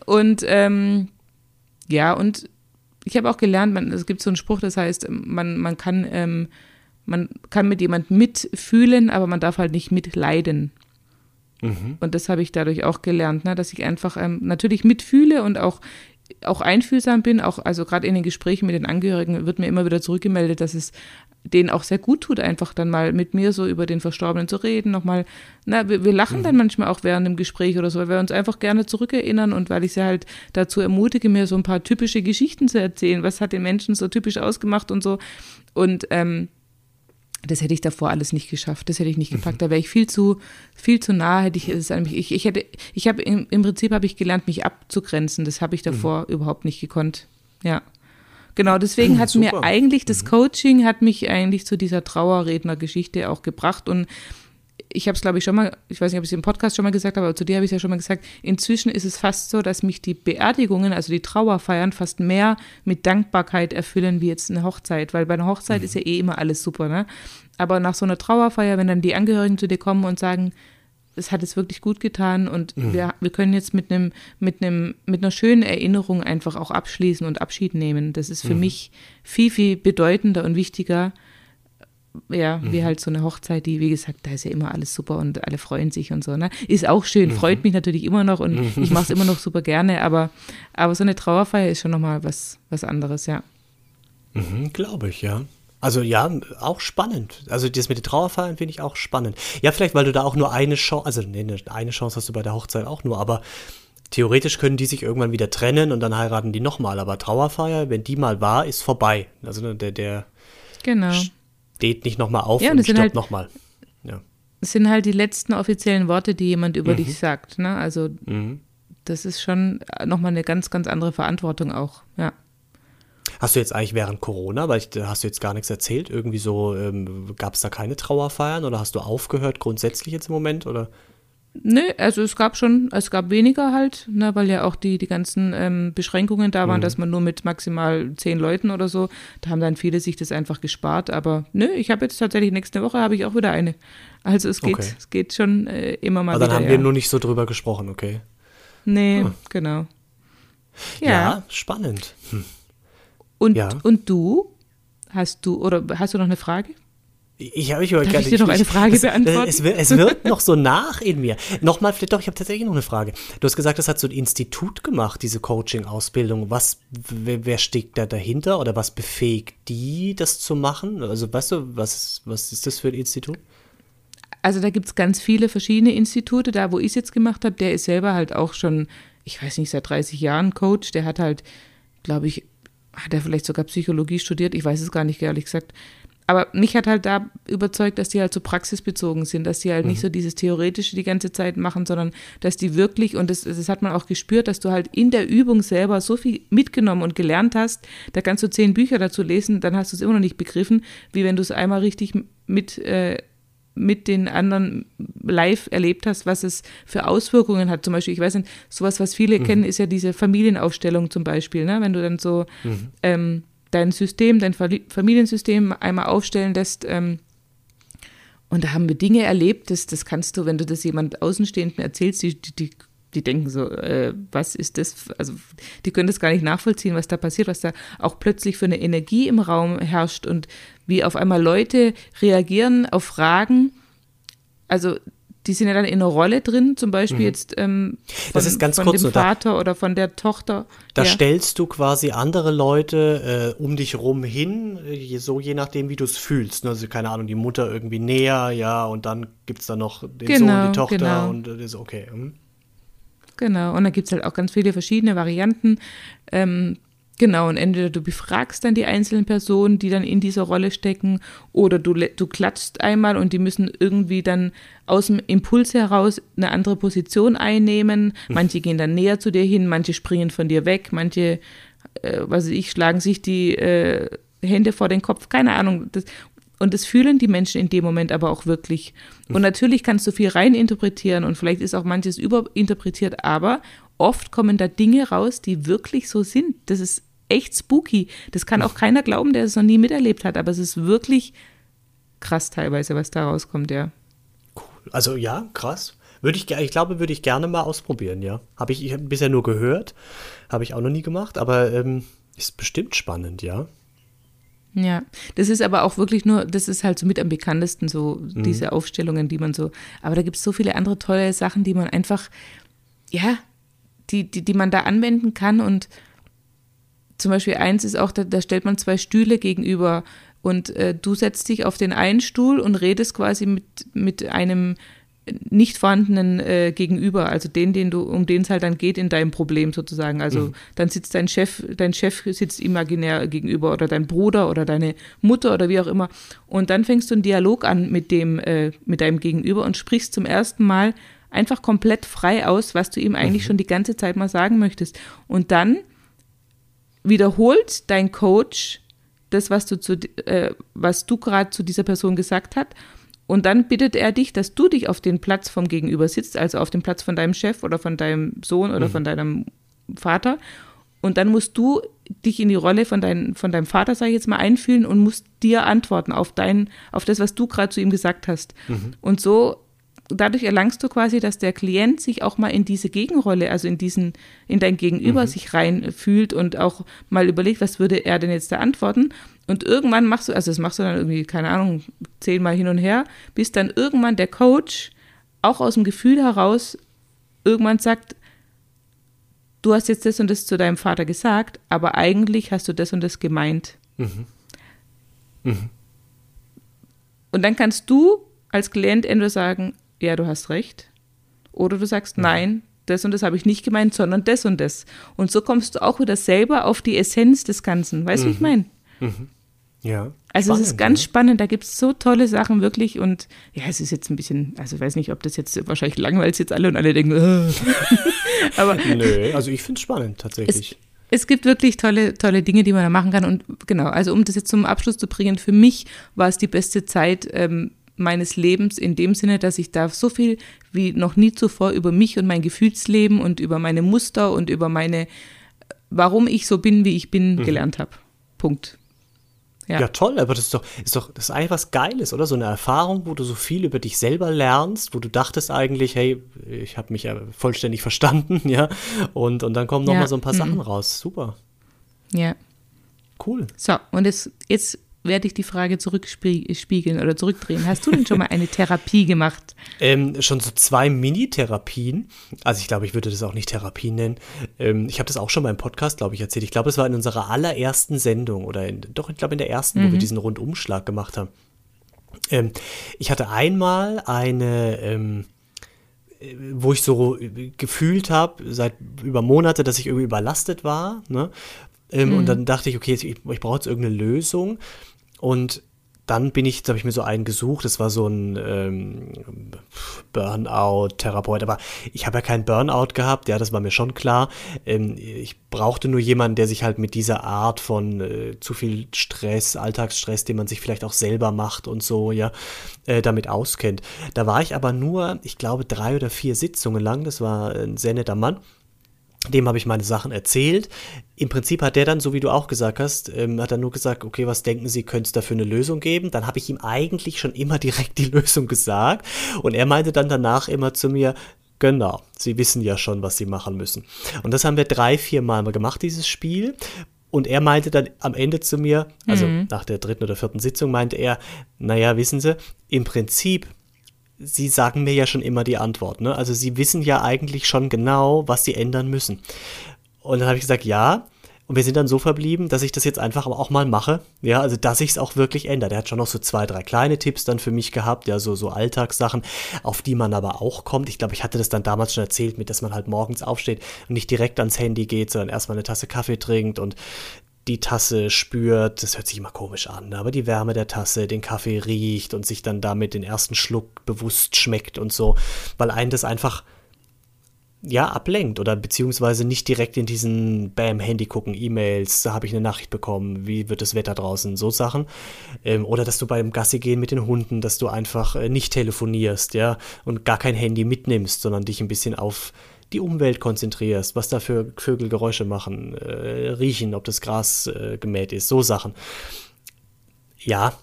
Und ähm, ja, und ich habe auch gelernt, man, es gibt so einen Spruch, das heißt, man, man kann ähm, man kann mit jemandem mitfühlen, aber man darf halt nicht mitleiden. Mhm. Und das habe ich dadurch auch gelernt, ne, dass ich einfach ähm, natürlich mitfühle und auch auch einfühlsam bin, auch also gerade in den Gesprächen mit den Angehörigen wird mir immer wieder zurückgemeldet, dass es denen auch sehr gut tut, einfach dann mal mit mir so über den Verstorbenen zu reden, nochmal, na, wir, wir lachen mhm. dann manchmal auch während dem Gespräch oder so, weil wir uns einfach gerne zurückerinnern und weil ich sie halt dazu ermutige, mir so ein paar typische Geschichten zu erzählen, was hat den Menschen so typisch ausgemacht und so und ähm, das hätte ich davor alles nicht geschafft, das hätte ich nicht mhm. gepackt. Da wäre ich viel zu, viel zu nah, hätte ich es ich, ich hätte, ich habe im, im Prinzip habe ich gelernt, mich abzugrenzen. Das habe ich davor mhm. überhaupt nicht gekonnt. Ja. Genau, deswegen hat Super. mir eigentlich das mhm. Coaching hat mich eigentlich zu dieser Trauerrednergeschichte auch gebracht und ich habe es, glaube ich, schon mal, ich weiß nicht, ob ich es im Podcast schon mal gesagt habe, aber zu dir habe ich es ja schon mal gesagt, inzwischen ist es fast so, dass mich die Beerdigungen, also die Trauerfeiern, fast mehr mit Dankbarkeit erfüllen wie jetzt eine Hochzeit, weil bei einer Hochzeit mhm. ist ja eh immer alles super, ne? Aber nach so einer Trauerfeier, wenn dann die Angehörigen zu dir kommen und sagen, es hat es wirklich gut getan und mhm. wir, wir können jetzt mit einem, mit einem, mit einer schönen Erinnerung einfach auch abschließen und Abschied nehmen. Das ist für mhm. mich viel, viel bedeutender und wichtiger, ja, mhm. wie halt so eine Hochzeit, die, wie gesagt, da ist ja immer alles super und alle freuen sich und so, ne? Ist auch schön, mhm. freut mich natürlich immer noch und mhm. ich mache es immer noch super gerne, aber, aber so eine Trauerfeier ist schon nochmal was, was anderes, ja. Mhm, Glaube ich, ja. Also ja, auch spannend. Also das mit den Trauerfeiern finde ich auch spannend. Ja, vielleicht, weil du da auch nur eine Chance, also nee, ne, eine Chance hast du bei der Hochzeit auch nur, aber theoretisch können die sich irgendwann wieder trennen und dann heiraten die nochmal. Aber Trauerfeier, wenn die mal war, ist vorbei. Also ne, der, der genau steht nicht nochmal auf ja, und stirbt halt, nochmal. Ja. Das sind halt die letzten offiziellen Worte, die jemand über mhm. dich sagt. Ne? Also mhm. das ist schon nochmal eine ganz, ganz andere Verantwortung auch, ja. Hast du jetzt eigentlich während Corona, weil ich, hast du jetzt gar nichts erzählt, irgendwie so, ähm, gab es da keine Trauerfeiern oder hast du aufgehört grundsätzlich jetzt im Moment oder? Nö, also es gab schon, es gab weniger halt, ne, weil ja auch die, die ganzen ähm, Beschränkungen da waren, mhm. dass man nur mit maximal zehn Leuten oder so, da haben dann viele sich das einfach gespart. Aber nö, ich habe jetzt tatsächlich nächste Woche habe ich auch wieder eine. Also es geht, okay. es geht schon äh, immer mal Aber dann wieder, haben ja. wir nur nicht so drüber gesprochen, okay? Nee, hm. genau. Ja, ja spannend. Hm. Und, ja. und du? Hast du, oder hast du noch eine Frage? Ich habe ich Darf ich dir noch eine Frage beantworten? Es, es, wird noch so nach in mir. Nochmal, vielleicht doch, ich habe tatsächlich noch eine Frage. Du hast gesagt, das hat so ein Institut gemacht, diese Coaching-Ausbildung. Was, wer, wer steckt da dahinter oder was befähigt die, das zu machen? Also, weißt du, was, was ist das für ein Institut? Also, da gibt es ganz viele verschiedene Institute. Da, wo ich es jetzt gemacht habe, der ist selber halt auch schon, ich weiß nicht, seit 30 Jahren Coach. Der hat halt, glaube ich, hat er vielleicht sogar Psychologie studiert. Ich weiß es gar nicht, ehrlich gesagt aber mich hat halt da überzeugt, dass die halt so praxisbezogen sind, dass die halt mhm. nicht so dieses Theoretische die ganze Zeit machen, sondern dass die wirklich, und das, das hat man auch gespürt, dass du halt in der Übung selber so viel mitgenommen und gelernt hast, da kannst du zehn Bücher dazu lesen, dann hast du es immer noch nicht begriffen, wie wenn du es einmal richtig mit, äh, mit den anderen live erlebt hast, was es für Auswirkungen hat. Zum Beispiel, ich weiß nicht, sowas, was viele mhm. kennen, ist ja diese Familienaufstellung zum Beispiel, ne? wenn du dann so mhm. ähm, dein System, dein Familiensystem einmal aufstellen lässt. Ähm, und da haben wir Dinge erlebt, das, das kannst du, wenn du das jemand Außenstehenden erzählst, die, die, die denken so, äh, was ist das? Also die können das gar nicht nachvollziehen, was da passiert, was da auch plötzlich für eine Energie im Raum herrscht und wie auf einmal Leute reagieren auf Fragen. Also die sind ja dann in einer Rolle drin, zum Beispiel mhm. jetzt ähm, von, das ist ganz von kurz dem Vater da, oder von der Tochter. Da ja. stellst du quasi andere Leute äh, um dich rum hin, äh, so je nachdem, wie du es fühlst. Ne? Also keine Ahnung, die Mutter irgendwie näher, ja, und dann gibt es da noch den genau, Sohn, die Tochter genau. und das ist okay. Hm? Genau, und da gibt es halt auch ganz viele verschiedene Varianten. Ähm, Genau, und entweder du befragst dann die einzelnen Personen, die dann in dieser Rolle stecken, oder du, du klatschst einmal und die müssen irgendwie dann aus dem Impuls heraus eine andere Position einnehmen. Hm. Manche gehen dann näher zu dir hin, manche springen von dir weg, manche, äh, was weiß ich, schlagen sich die äh, Hände vor den Kopf, keine Ahnung. Das, und das fühlen die Menschen in dem Moment aber auch wirklich. Und hm. natürlich kannst du viel reininterpretieren und vielleicht ist auch manches überinterpretiert, aber oft kommen da Dinge raus, die wirklich so sind. Das ist echt spooky. Das kann auch keiner glauben, der es noch nie miterlebt hat, aber es ist wirklich krass teilweise, was da rauskommt, ja. Cool. Also ja, krass. Würde ich, ich glaube, würde ich gerne mal ausprobieren, ja. Habe ich, ich hab bisher nur gehört, habe ich auch noch nie gemacht, aber ähm, ist bestimmt spannend, ja. Ja, das ist aber auch wirklich nur, das ist halt so mit am bekanntesten, so mhm. diese Aufstellungen, die man so, aber da gibt es so viele andere tolle Sachen, die man einfach, ja, die, die, die man da anwenden kann und zum Beispiel eins ist auch, da, da stellt man zwei Stühle gegenüber und äh, du setzt dich auf den einen Stuhl und redest quasi mit, mit einem nicht vorhandenen äh, Gegenüber, also den, den du, um den es halt dann geht in deinem Problem sozusagen. Also mhm. dann sitzt dein Chef, dein Chef sitzt imaginär gegenüber oder dein Bruder oder deine Mutter oder wie auch immer. Und dann fängst du einen Dialog an mit dem, äh, mit deinem Gegenüber und sprichst zum ersten Mal einfach komplett frei aus, was du ihm eigentlich mhm. schon die ganze Zeit mal sagen möchtest. Und dann wiederholt dein Coach das, was du zu, äh, was du gerade zu dieser Person gesagt hast und dann bittet er dich, dass du dich auf den Platz vom Gegenüber sitzt, also auf dem Platz von deinem Chef oder von deinem Sohn oder mhm. von deinem Vater. Und dann musst du dich in die Rolle von, dein, von deinem Vater, sage ich jetzt mal, einfühlen und musst dir antworten auf dein, auf das, was du gerade zu ihm gesagt hast. Mhm. Und so dadurch erlangst du quasi, dass der Klient sich auch mal in diese Gegenrolle, also in diesen, in dein Gegenüber mhm. sich reinfühlt und auch mal überlegt, was würde er denn jetzt da antworten. Und irgendwann machst du, also das machst du dann irgendwie, keine Ahnung, zehnmal hin und her, bis dann irgendwann der Coach auch aus dem Gefühl heraus irgendwann sagt, du hast jetzt das und das zu deinem Vater gesagt, aber eigentlich hast du das und das gemeint. Mhm. Mhm. Und dann kannst du als Klient entweder sagen, ja, du hast recht. Oder du sagst, mhm. nein, das und das habe ich nicht gemeint, sondern das und das. Und so kommst du auch wieder selber auf die Essenz des Ganzen. Weißt du, mhm. wie ich mhm. meine? Mhm. Ja. Also spannend, es ist ganz ja. spannend, da gibt es so tolle Sachen wirklich und ja, es ist jetzt ein bisschen, also ich weiß nicht, ob das jetzt wahrscheinlich langweilt jetzt alle und alle denken, äh. aber Nö, also ich finde es spannend tatsächlich. Es, es gibt wirklich tolle, tolle Dinge, die man da machen kann und genau, also um das jetzt zum Abschluss zu bringen, für mich war es die beste Zeit, ähm, meines Lebens in dem Sinne, dass ich da so viel wie noch nie zuvor über mich und mein Gefühlsleben und über meine Muster und über meine, warum ich so bin, wie ich bin, mhm. gelernt habe. Punkt. Ja. ja. toll, aber das ist doch, ist doch, das ist eigentlich was Geiles, oder? So eine Erfahrung, wo du so viel über dich selber lernst, wo du dachtest eigentlich, hey, ich habe mich ja vollständig verstanden, ja. Und, und dann kommen nochmal ja. so ein paar mhm. Sachen raus. Super. Ja. Cool. So, und jetzt, jetzt werde ich die Frage zurückspiegeln oder zurückdrehen. Hast du denn schon mal eine Therapie gemacht? Ähm, schon so zwei Mini-Therapien. Also ich glaube, ich würde das auch nicht Therapie nennen. Ähm, ich habe das auch schon mal im Podcast, glaube ich, erzählt. Ich glaube, es war in unserer allerersten Sendung oder in, doch, ich glaube in der ersten, mhm. wo wir mhm. diesen Rundumschlag gemacht haben. Ähm, ich hatte einmal eine ähm, wo ich so gefühlt habe, seit über Monate, dass ich irgendwie überlastet war. Ne? Ähm, mhm. Und dann dachte ich, okay, ich, ich brauche jetzt irgendeine Lösung. Und dann bin ich, habe ich mir so einen gesucht, das war so ein ähm, Burnout-Therapeut, aber ich habe ja keinen Burnout gehabt, ja, das war mir schon klar. Ähm, ich brauchte nur jemanden, der sich halt mit dieser Art von äh, zu viel Stress, Alltagsstress, den man sich vielleicht auch selber macht und so, ja, äh, damit auskennt. Da war ich aber nur, ich glaube, drei oder vier Sitzungen lang, das war ein sehr netter Mann. Dem habe ich meine Sachen erzählt. Im Prinzip hat der dann, so wie du auch gesagt hast, ähm, hat er nur gesagt, okay, was denken Sie, könnte es dafür eine Lösung geben? Dann habe ich ihm eigentlich schon immer direkt die Lösung gesagt. Und er meinte dann danach immer zu mir, genau, Sie wissen ja schon, was Sie machen müssen. Und das haben wir drei, vier Mal gemacht, dieses Spiel. Und er meinte dann am Ende zu mir, also mhm. nach der dritten oder vierten Sitzung, meinte er, naja, wissen Sie, im Prinzip Sie sagen mir ja schon immer die Antwort. Ne? Also Sie wissen ja eigentlich schon genau, was Sie ändern müssen. Und dann habe ich gesagt, ja. Und wir sind dann so verblieben, dass ich das jetzt einfach auch mal mache. Ja, also dass ich es auch wirklich ändere. Der hat schon noch so zwei, drei kleine Tipps dann für mich gehabt, ja, so, so Alltagssachen, auf die man aber auch kommt. Ich glaube, ich hatte das dann damals schon erzählt, mit dass man halt morgens aufsteht und nicht direkt ans Handy geht, sondern erstmal eine Tasse Kaffee trinkt und die Tasse spürt, das hört sich immer komisch an, aber die Wärme der Tasse, den Kaffee riecht und sich dann damit den ersten Schluck bewusst schmeckt und so, weil einen das einfach ja, ablenkt oder beziehungsweise nicht direkt in diesen Bam-Handy gucken, E-Mails, da habe ich eine Nachricht bekommen, wie wird das Wetter draußen, so Sachen. Ähm, oder dass du beim Gassi gehen mit den Hunden, dass du einfach äh, nicht telefonierst, ja, und gar kein Handy mitnimmst, sondern dich ein bisschen auf die Umwelt konzentrierst, was da für Vögel Geräusche machen, äh, riechen, ob das Gras äh, gemäht ist, so Sachen. Ja,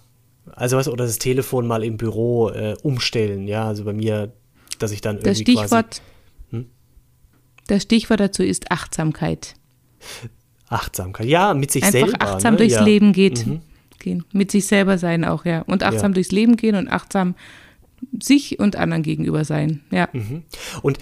also was, oder das Telefon mal im Büro äh, umstellen, ja, also bei mir, dass ich dann irgendwie das Stichwort, quasi, hm? Das Stichwort dazu ist Achtsamkeit. Achtsamkeit, ja, mit sich Einfach selber. Einfach achtsam ne? durchs ja. Leben geht. Mhm. gehen. Mit sich selber sein auch, ja. Und achtsam ja. durchs Leben gehen und achtsam sich und anderen gegenüber sein, ja. Mhm. Und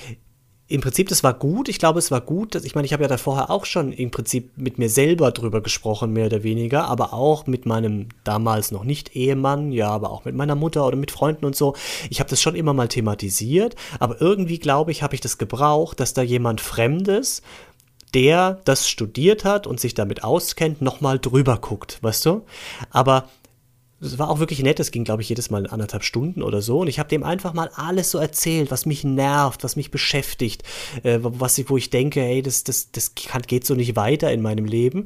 im Prinzip, das war gut. Ich glaube, es war gut. Dass, ich meine, ich habe ja da vorher auch schon im Prinzip mit mir selber drüber gesprochen, mehr oder weniger, aber auch mit meinem damals noch nicht Ehemann, ja, aber auch mit meiner Mutter oder mit Freunden und so. Ich habe das schon immer mal thematisiert, aber irgendwie, glaube ich, habe ich das gebraucht, dass da jemand Fremdes der das studiert hat und sich damit auskennt, nochmal drüber guckt, weißt du? Aber es war auch wirklich nett, es ging, glaube ich, jedes Mal anderthalb Stunden oder so. Und ich habe dem einfach mal alles so erzählt, was mich nervt, was mich beschäftigt, äh, was, wo ich denke, hey, das, das, das kann, geht so nicht weiter in meinem Leben.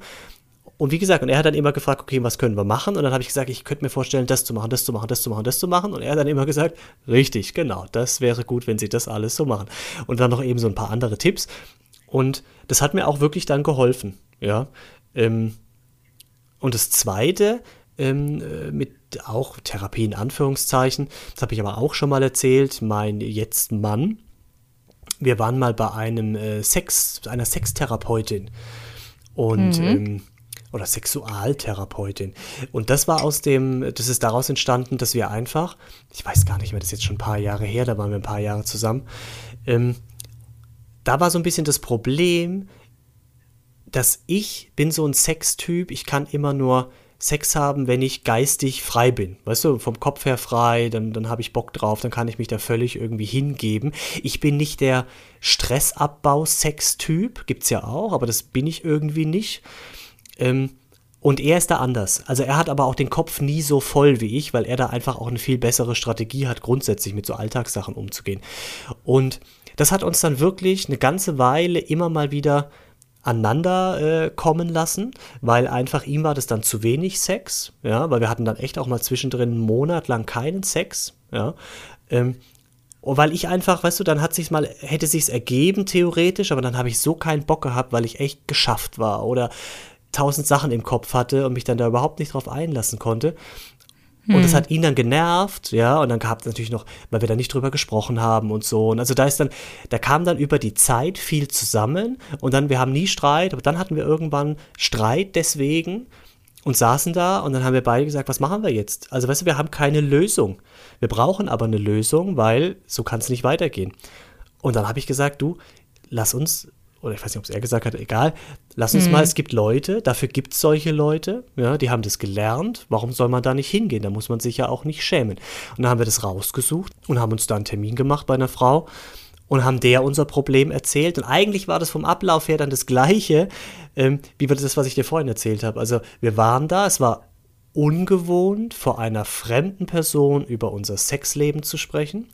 Und wie gesagt, und er hat dann immer gefragt, okay, was können wir machen? Und dann habe ich gesagt, ich könnte mir vorstellen, das zu machen, das zu machen, das zu machen, das zu machen. Und er hat dann immer gesagt, richtig, genau, das wäre gut, wenn Sie das alles so machen. Und dann noch eben so ein paar andere Tipps. Und das hat mir auch wirklich dann geholfen, ja. Ähm, und das Zweite, ähm, äh, mit auch Therapie in Anführungszeichen, das habe ich aber auch schon mal erzählt, mein jetzt Mann, wir waren mal bei einem äh, Sex, einer Sextherapeutin und mhm. ähm, oder Sexualtherapeutin. Und das war aus dem, das ist daraus entstanden, dass wir einfach, ich weiß gar nicht mehr, das ist jetzt schon ein paar Jahre her, da waren wir ein paar Jahre zusammen, ähm, da war so ein bisschen das Problem, dass ich bin so ein Sextyp, ich kann immer nur Sex haben, wenn ich geistig frei bin. Weißt du, vom Kopf her frei, dann, dann habe ich Bock drauf, dann kann ich mich da völlig irgendwie hingeben. Ich bin nicht der Stressabbau-Sex-Typ, gibt's ja auch, aber das bin ich irgendwie nicht. Ähm, und er ist da anders. Also er hat aber auch den Kopf nie so voll wie ich, weil er da einfach auch eine viel bessere Strategie hat, grundsätzlich mit so Alltagssachen umzugehen. Und das hat uns dann wirklich eine ganze Weile immer mal wieder aneinander äh, kommen lassen, weil einfach ihm war das dann zu wenig Sex, ja, weil wir hatten dann echt auch mal zwischendrin einen Monat lang keinen Sex, ja, ähm, weil ich einfach, weißt du, dann hat sich's mal, hätte sich's ergeben theoretisch, aber dann habe ich so keinen Bock gehabt, weil ich echt geschafft war oder tausend Sachen im Kopf hatte und mich dann da überhaupt nicht drauf einlassen konnte. Und das hm. hat ihn dann genervt, ja, und dann gab es natürlich noch, weil wir da nicht drüber gesprochen haben und so. Und also da ist dann, da kam dann über die Zeit viel zusammen und dann, wir haben nie Streit, aber dann hatten wir irgendwann Streit deswegen und saßen da und dann haben wir beide gesagt, was machen wir jetzt? Also weißt du, wir haben keine Lösung. Wir brauchen aber eine Lösung, weil so kann es nicht weitergehen. Und dann habe ich gesagt, du, lass uns oder ich weiß nicht, ob es er gesagt hat, egal, lass uns mhm. mal, es gibt Leute, dafür gibt es solche Leute, ja, die haben das gelernt, warum soll man da nicht hingehen? Da muss man sich ja auch nicht schämen. Und dann haben wir das rausgesucht und haben uns da einen Termin gemacht bei einer Frau und haben der unser Problem erzählt. Und eigentlich war das vom Ablauf her dann das Gleiche, ähm, wie das, was ich dir vorhin erzählt habe. Also wir waren da, es war ungewohnt, vor einer fremden Person über unser Sexleben zu sprechen.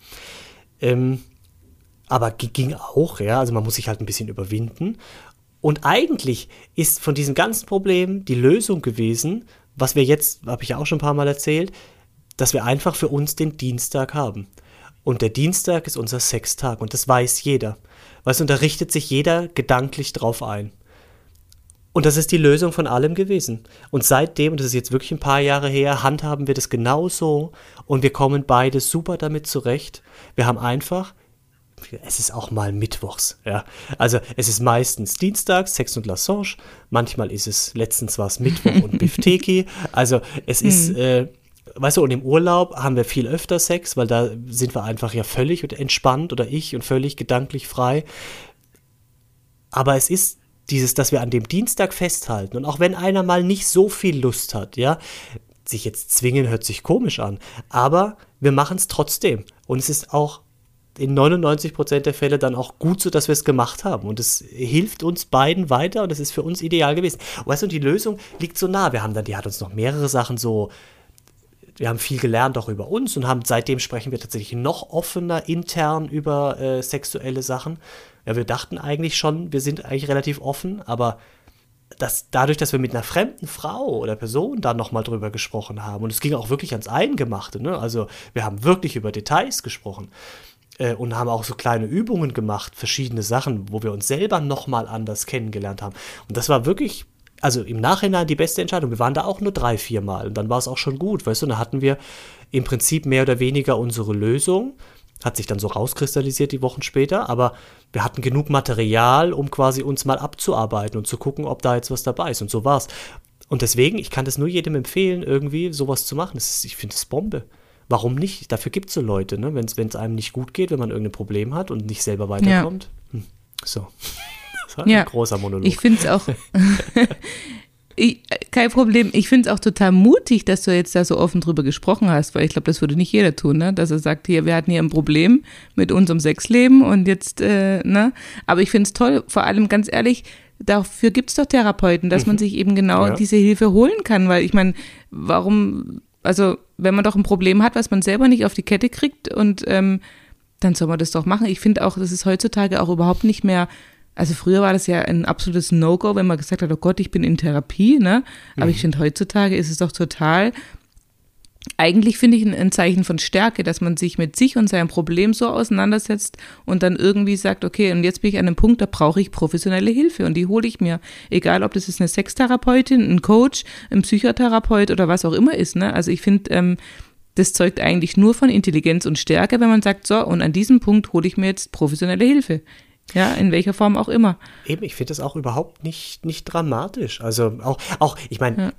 Ähm, aber ging auch, ja, also man muss sich halt ein bisschen überwinden. Und eigentlich ist von diesem ganzen Problem die Lösung gewesen, was wir jetzt, habe ich ja auch schon ein paar Mal erzählt, dass wir einfach für uns den Dienstag haben. Und der Dienstag ist unser Sextag und das weiß jeder. Weißt du, und da richtet sich jeder gedanklich drauf ein. Und das ist die Lösung von allem gewesen. Und seitdem, und das ist jetzt wirklich ein paar Jahre her, handhaben wir das genauso und wir kommen beide super damit zurecht. Wir haben einfach es ist auch mal mittwochs, ja. Also es ist meistens dienstags, Sex und Lassange, manchmal ist es, letztens war es Mittwoch und Bifteki. Also es ist, mhm. äh, weißt du, und im Urlaub haben wir viel öfter Sex, weil da sind wir einfach ja völlig entspannt oder ich und völlig gedanklich frei. Aber es ist dieses, dass wir an dem Dienstag festhalten und auch wenn einer mal nicht so viel Lust hat, ja, sich jetzt zwingen hört sich komisch an, aber wir machen es trotzdem und es ist auch in 99 Prozent der Fälle dann auch gut so, dass wir es gemacht haben. Und es hilft uns beiden weiter und es ist für uns ideal gewesen. weißt du, die Lösung liegt so nah. Wir haben dann, die hat uns noch mehrere Sachen so, wir haben viel gelernt auch über uns und haben seitdem sprechen wir tatsächlich noch offener intern über äh, sexuelle Sachen. Ja, wir dachten eigentlich schon, wir sind eigentlich relativ offen, aber das, dadurch, dass wir mit einer fremden Frau oder Person da nochmal drüber gesprochen haben, und es ging auch wirklich ans Eingemachte, ne? also wir haben wirklich über Details gesprochen, äh, und haben auch so kleine Übungen gemacht, verschiedene Sachen, wo wir uns selber nochmal anders kennengelernt haben. Und das war wirklich, also im Nachhinein die beste Entscheidung. Wir waren da auch nur drei, vier Mal und dann war es auch schon gut, weißt du, da hatten wir im Prinzip mehr oder weniger unsere Lösung. Hat sich dann so rauskristallisiert die Wochen später, aber wir hatten genug Material, um quasi uns mal abzuarbeiten und zu gucken, ob da jetzt was dabei ist. Und so war es. Und deswegen, ich kann das nur jedem empfehlen, irgendwie sowas zu machen. Ist, ich finde es Bombe. Warum nicht? Dafür gibt es so Leute, ne? wenn es einem nicht gut geht, wenn man irgendein Problem hat und nicht selber weiterkommt. Ja. Hm. So. Das war ja. ein großer Monolog. Ich finde es auch. Ich, kein Problem. Ich finde es auch total mutig, dass du jetzt da so offen drüber gesprochen hast, weil ich glaube, das würde nicht jeder tun, ne? Dass er sagt, hier, wir hatten hier ein Problem mit unserem Sexleben und jetzt, äh, ne? Aber ich finde es toll, vor allem ganz ehrlich, dafür gibt es doch Therapeuten, dass mhm. man sich eben genau ja. diese Hilfe holen kann, weil ich meine, warum, also wenn man doch ein Problem hat, was man selber nicht auf die Kette kriegt und ähm, dann soll man das doch machen. Ich finde auch, das ist heutzutage auch überhaupt nicht mehr, also früher war das ja ein absolutes No-Go, wenn man gesagt hat, oh Gott, ich bin in Therapie, ne? Aber mhm. ich finde, heutzutage ist es doch total eigentlich finde ich ein, Zeichen von Stärke, dass man sich mit sich und seinem Problem so auseinandersetzt und dann irgendwie sagt, okay, und jetzt bin ich an einem Punkt, da brauche ich professionelle Hilfe und die hole ich mir. Egal, ob das ist eine Sextherapeutin, ein Coach, ein Psychotherapeut oder was auch immer ist. Ne? Also ich finde, ähm, das zeugt eigentlich nur von Intelligenz und Stärke, wenn man sagt, so, und an diesem Punkt hole ich mir jetzt professionelle Hilfe. Ja, in welcher Form auch immer. Eben, ich finde das auch überhaupt nicht, nicht dramatisch. Also auch, auch ich meine, ja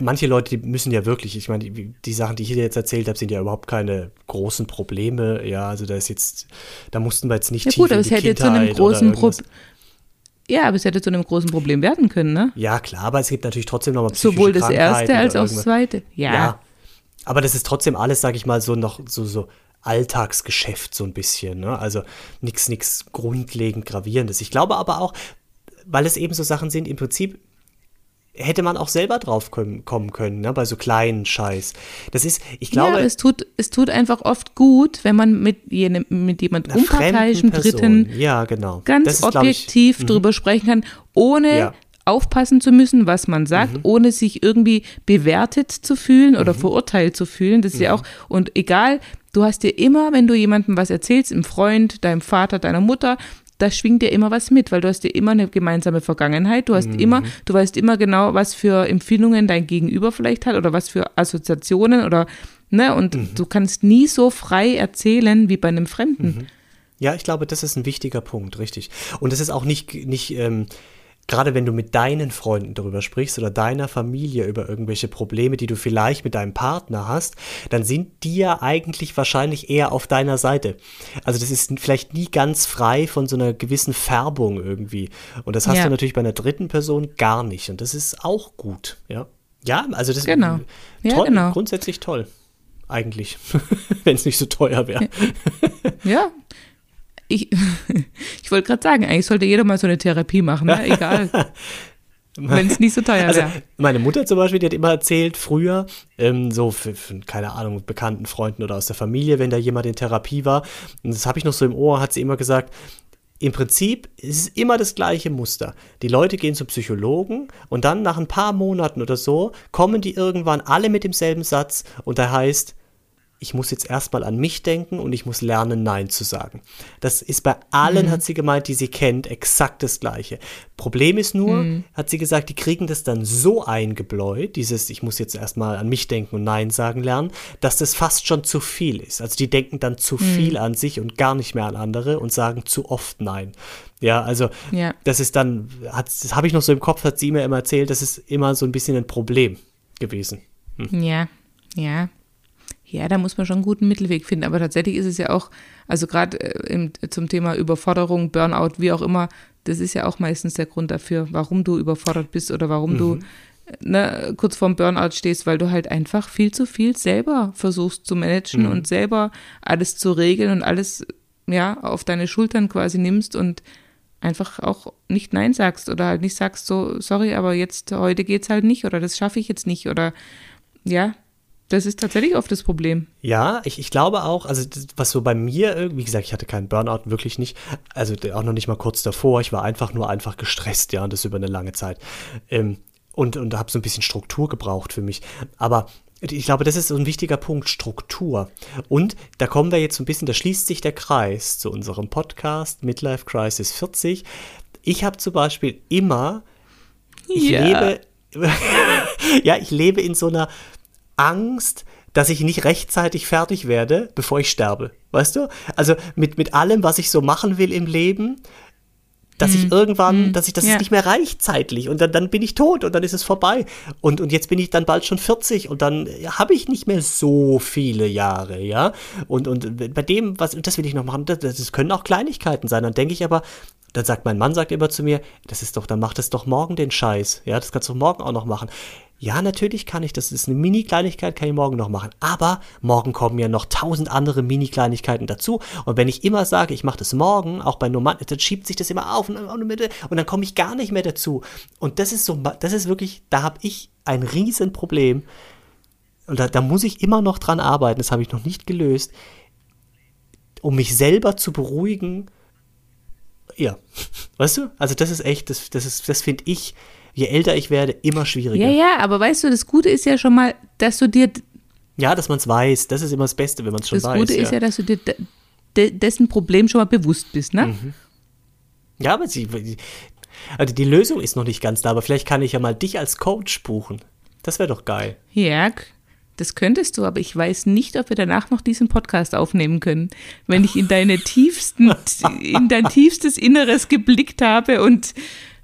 manche Leute, die müssen ja wirklich, ich meine, die, die Sachen, die ich hier jetzt erzählt habe, sind ja überhaupt keine großen Probleme. Ja, also da ist jetzt, da mussten wir jetzt nicht ja, tief gut, aber es hätte Kindheit zu einem großen Problem. Ja, aber es hätte zu einem großen Problem werden können, ne? Ja, klar, aber es gibt natürlich trotzdem nochmal psychische Sowohl das erste als auch das zweite. Ja. ja. Aber das ist trotzdem alles, sag ich mal, so noch so, so Alltagsgeschäft so ein bisschen, ne? Also nichts, nichts grundlegend gravierendes. Ich glaube aber auch, weil es eben so Sachen sind, im Prinzip hätte man auch selber drauf kommen können, ne, bei so kleinen Scheiß. Das ist, ich glaube. Ja, es tut, es tut einfach oft gut, wenn man mit, jenem, mit jemand unparteiischem Dritten ja, genau. ganz ist, objektiv ich, mhm. drüber sprechen kann, ohne ja. aufpassen zu müssen, was man sagt, mhm. ohne sich irgendwie bewertet zu fühlen oder mhm. verurteilt zu fühlen. Das ist ja mhm. auch, und egal, du hast dir immer, wenn du jemandem was erzählst, einem Freund, deinem Vater, deiner Mutter, da schwingt dir immer was mit, weil du hast dir immer eine gemeinsame Vergangenheit, du hast mhm. immer, du weißt immer genau, was für Empfindungen dein Gegenüber vielleicht hat oder was für Assoziationen oder, ne, und mhm. du kannst nie so frei erzählen wie bei einem Fremden. Mhm. Ja, ich glaube, das ist ein wichtiger Punkt, richtig. Und es ist auch nicht, nicht ähm, gerade wenn du mit deinen Freunden darüber sprichst oder deiner Familie über irgendwelche Probleme, die du vielleicht mit deinem Partner hast, dann sind die ja eigentlich wahrscheinlich eher auf deiner Seite. Also das ist vielleicht nie ganz frei von so einer gewissen Färbung irgendwie. Und das hast ja. du natürlich bei einer dritten Person gar nicht. Und das ist auch gut, ja. Ja, also das genau. ist toll, genau. grundsätzlich toll. Eigentlich, wenn es nicht so teuer wäre. Ja, ich, ich wollte gerade sagen, eigentlich sollte jeder mal so eine Therapie machen, ne? egal. Wenn es nicht so teuer wäre. Also, meine Mutter zum Beispiel, die hat immer erzählt, früher, ähm, so für, für, keine Ahnung, bekannten Freunden oder aus der Familie, wenn da jemand in Therapie war, und das habe ich noch so im Ohr, hat sie immer gesagt, im Prinzip ist es immer das gleiche Muster. Die Leute gehen zum Psychologen und dann nach ein paar Monaten oder so kommen die irgendwann alle mit demselben Satz und der heißt, ich muss jetzt erstmal an mich denken und ich muss lernen, Nein zu sagen. Das ist bei allen, mhm. hat sie gemeint, die sie kennt, exakt das Gleiche. Problem ist nur, mhm. hat sie gesagt, die kriegen das dann so eingebläut, dieses, ich muss jetzt erstmal an mich denken und Nein sagen lernen, dass das fast schon zu viel ist. Also die denken dann zu mhm. viel an sich und gar nicht mehr an andere und sagen zu oft Nein. Ja, also ja. das ist dann, hat, das habe ich noch so im Kopf, hat sie mir immer erzählt, das ist immer so ein bisschen ein Problem gewesen. Hm. Ja, ja. Ja, da muss man schon einen guten Mittelweg finden. Aber tatsächlich ist es ja auch, also gerade äh, zum Thema Überforderung, Burnout, wie auch immer, das ist ja auch meistens der Grund dafür, warum du überfordert bist oder warum mhm. du äh, ne, kurz vorm Burnout stehst, weil du halt einfach viel zu viel selber versuchst zu managen mhm. und selber alles zu regeln und alles ja auf deine Schultern quasi nimmst und einfach auch nicht Nein sagst oder halt nicht sagst so, sorry, aber jetzt heute geht's halt nicht oder das schaffe ich jetzt nicht oder ja, das ist tatsächlich oft das Problem. Ja, ich, ich glaube auch, also was so bei mir, wie gesagt, ich hatte keinen Burnout, wirklich nicht, also auch noch nicht mal kurz davor, ich war einfach nur einfach gestresst, ja, und das über eine lange Zeit. Ähm, und und habe so ein bisschen Struktur gebraucht für mich. Aber ich glaube, das ist so ein wichtiger Punkt, Struktur. Und da kommen wir jetzt so ein bisschen, da schließt sich der Kreis zu unserem Podcast Midlife Crisis 40. Ich habe zum Beispiel immer, ich ja. lebe, ja, ich lebe in so einer Angst, dass ich nicht rechtzeitig fertig werde, bevor ich sterbe. Weißt du? Also mit, mit allem, was ich so machen will im Leben, dass ich irgendwann, dass ich, dass ja. nicht mehr reicht zeitlich und dann, dann bin ich tot und dann ist es vorbei. Und, und jetzt bin ich dann bald schon 40 und dann habe ich nicht mehr so viele Jahre, ja. Und, und bei dem, was, das will ich noch machen, das, das können auch Kleinigkeiten sein. Dann denke ich aber, dann sagt mein Mann sagt immer zu mir, das ist doch, dann mach das doch morgen den Scheiß. Ja, das kannst du morgen auch noch machen. Ja, natürlich kann ich, das ist eine Mini-Kleinigkeit, kann ich morgen noch machen. Aber morgen kommen ja noch tausend andere Mini-Kleinigkeiten dazu. Und wenn ich immer sage, ich mache das morgen, auch bei normalen, dann schiebt sich das immer auf und, und dann komme ich gar nicht mehr dazu. Und das ist so, das ist wirklich, da habe ich ein Riesenproblem. Und da, da muss ich immer noch dran arbeiten, das habe ich noch nicht gelöst, um mich selber zu beruhigen. Ja, weißt du? Also das ist echt, das, das das finde ich je älter ich werde, immer schwieriger. Ja, ja, aber weißt du, das Gute ist ja schon mal, dass du dir. Ja, dass man es weiß. Das ist immer das Beste, wenn man es schon das weiß. Das Gute ja. ist ja, dass du dir de dessen Problem schon mal bewusst bist, ne? Mhm. Ja, aber sie, also die Lösung ist noch nicht ganz da, aber vielleicht kann ich ja mal dich als Coach buchen. Das wäre doch geil. Ja, das könntest du, aber ich weiß nicht, ob wir danach noch diesen Podcast aufnehmen können. Wenn ich in deine tiefsten, in dein tiefstes Inneres geblickt habe und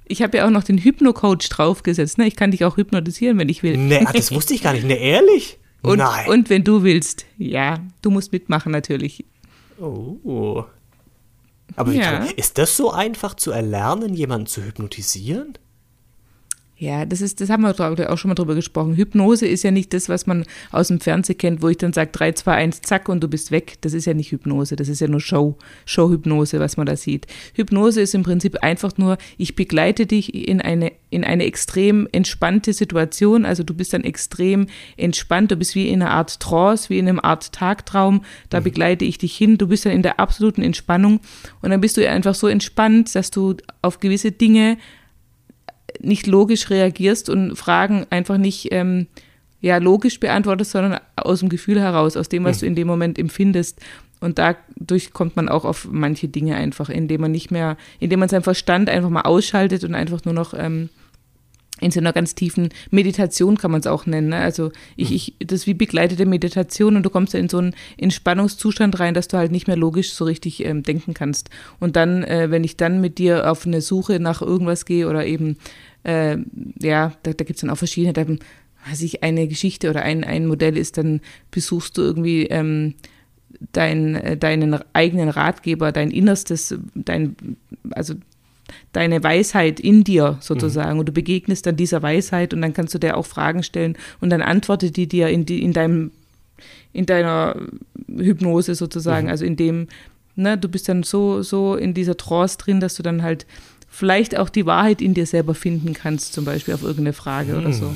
ich habe ja auch noch den Hypno-Coach draufgesetzt. Ne? Ich kann dich auch hypnotisieren, wenn ich will. Nee, das wusste ich gar nicht. Ne, ehrlich? Und, Nein. und wenn du willst, ja, du musst mitmachen natürlich. Oh. Aber ja. ist das so einfach zu erlernen, jemanden zu hypnotisieren? Ja, das ist, das haben wir auch schon mal drüber gesprochen. Hypnose ist ja nicht das, was man aus dem Fernsehen kennt, wo ich dann sage 3, 2, 1, zack und du bist weg. Das ist ja nicht Hypnose, das ist ja nur Show, Show-Hypnose, was man da sieht. Hypnose ist im Prinzip einfach nur, ich begleite dich in eine, in eine extrem entspannte Situation. Also du bist dann extrem entspannt, du bist wie in einer Art Trance, wie in einem Art Tagtraum. Da mhm. begleite ich dich hin, du bist dann in der absoluten Entspannung und dann bist du einfach so entspannt, dass du auf gewisse Dinge nicht logisch reagierst und Fragen einfach nicht ähm, ja, logisch beantwortest, sondern aus dem Gefühl heraus, aus dem, was mhm. du in dem Moment empfindest. Und dadurch kommt man auch auf manche Dinge einfach, indem man nicht mehr, indem man seinen Verstand einfach mal ausschaltet und einfach nur noch ähm, in so einer ganz tiefen Meditation kann man es auch nennen. Ne? Also ich, mhm. ich, das ist wie begleitete Meditation und du kommst ja in so einen Entspannungszustand rein, dass du halt nicht mehr logisch so richtig ähm, denken kannst. Und dann, äh, wenn ich dann mit dir auf eine Suche nach irgendwas gehe oder eben, äh, ja, da, da gibt es dann auch verschiedene, da weiß ich, eine Geschichte oder ein, ein Modell ist, dann besuchst du irgendwie ähm, dein, äh, deinen eigenen Ratgeber, dein Innerstes, dein, also deine Weisheit in dir sozusagen mhm. und du begegnest dann dieser Weisheit und dann kannst du dir auch Fragen stellen und dann antwortet die dir in, die, in deinem in deiner Hypnose sozusagen, mhm. also in dem, ne, du bist dann so, so in dieser Trance drin, dass du dann halt vielleicht auch die Wahrheit in dir selber finden kannst, zum Beispiel auf irgendeine Frage mhm. oder so.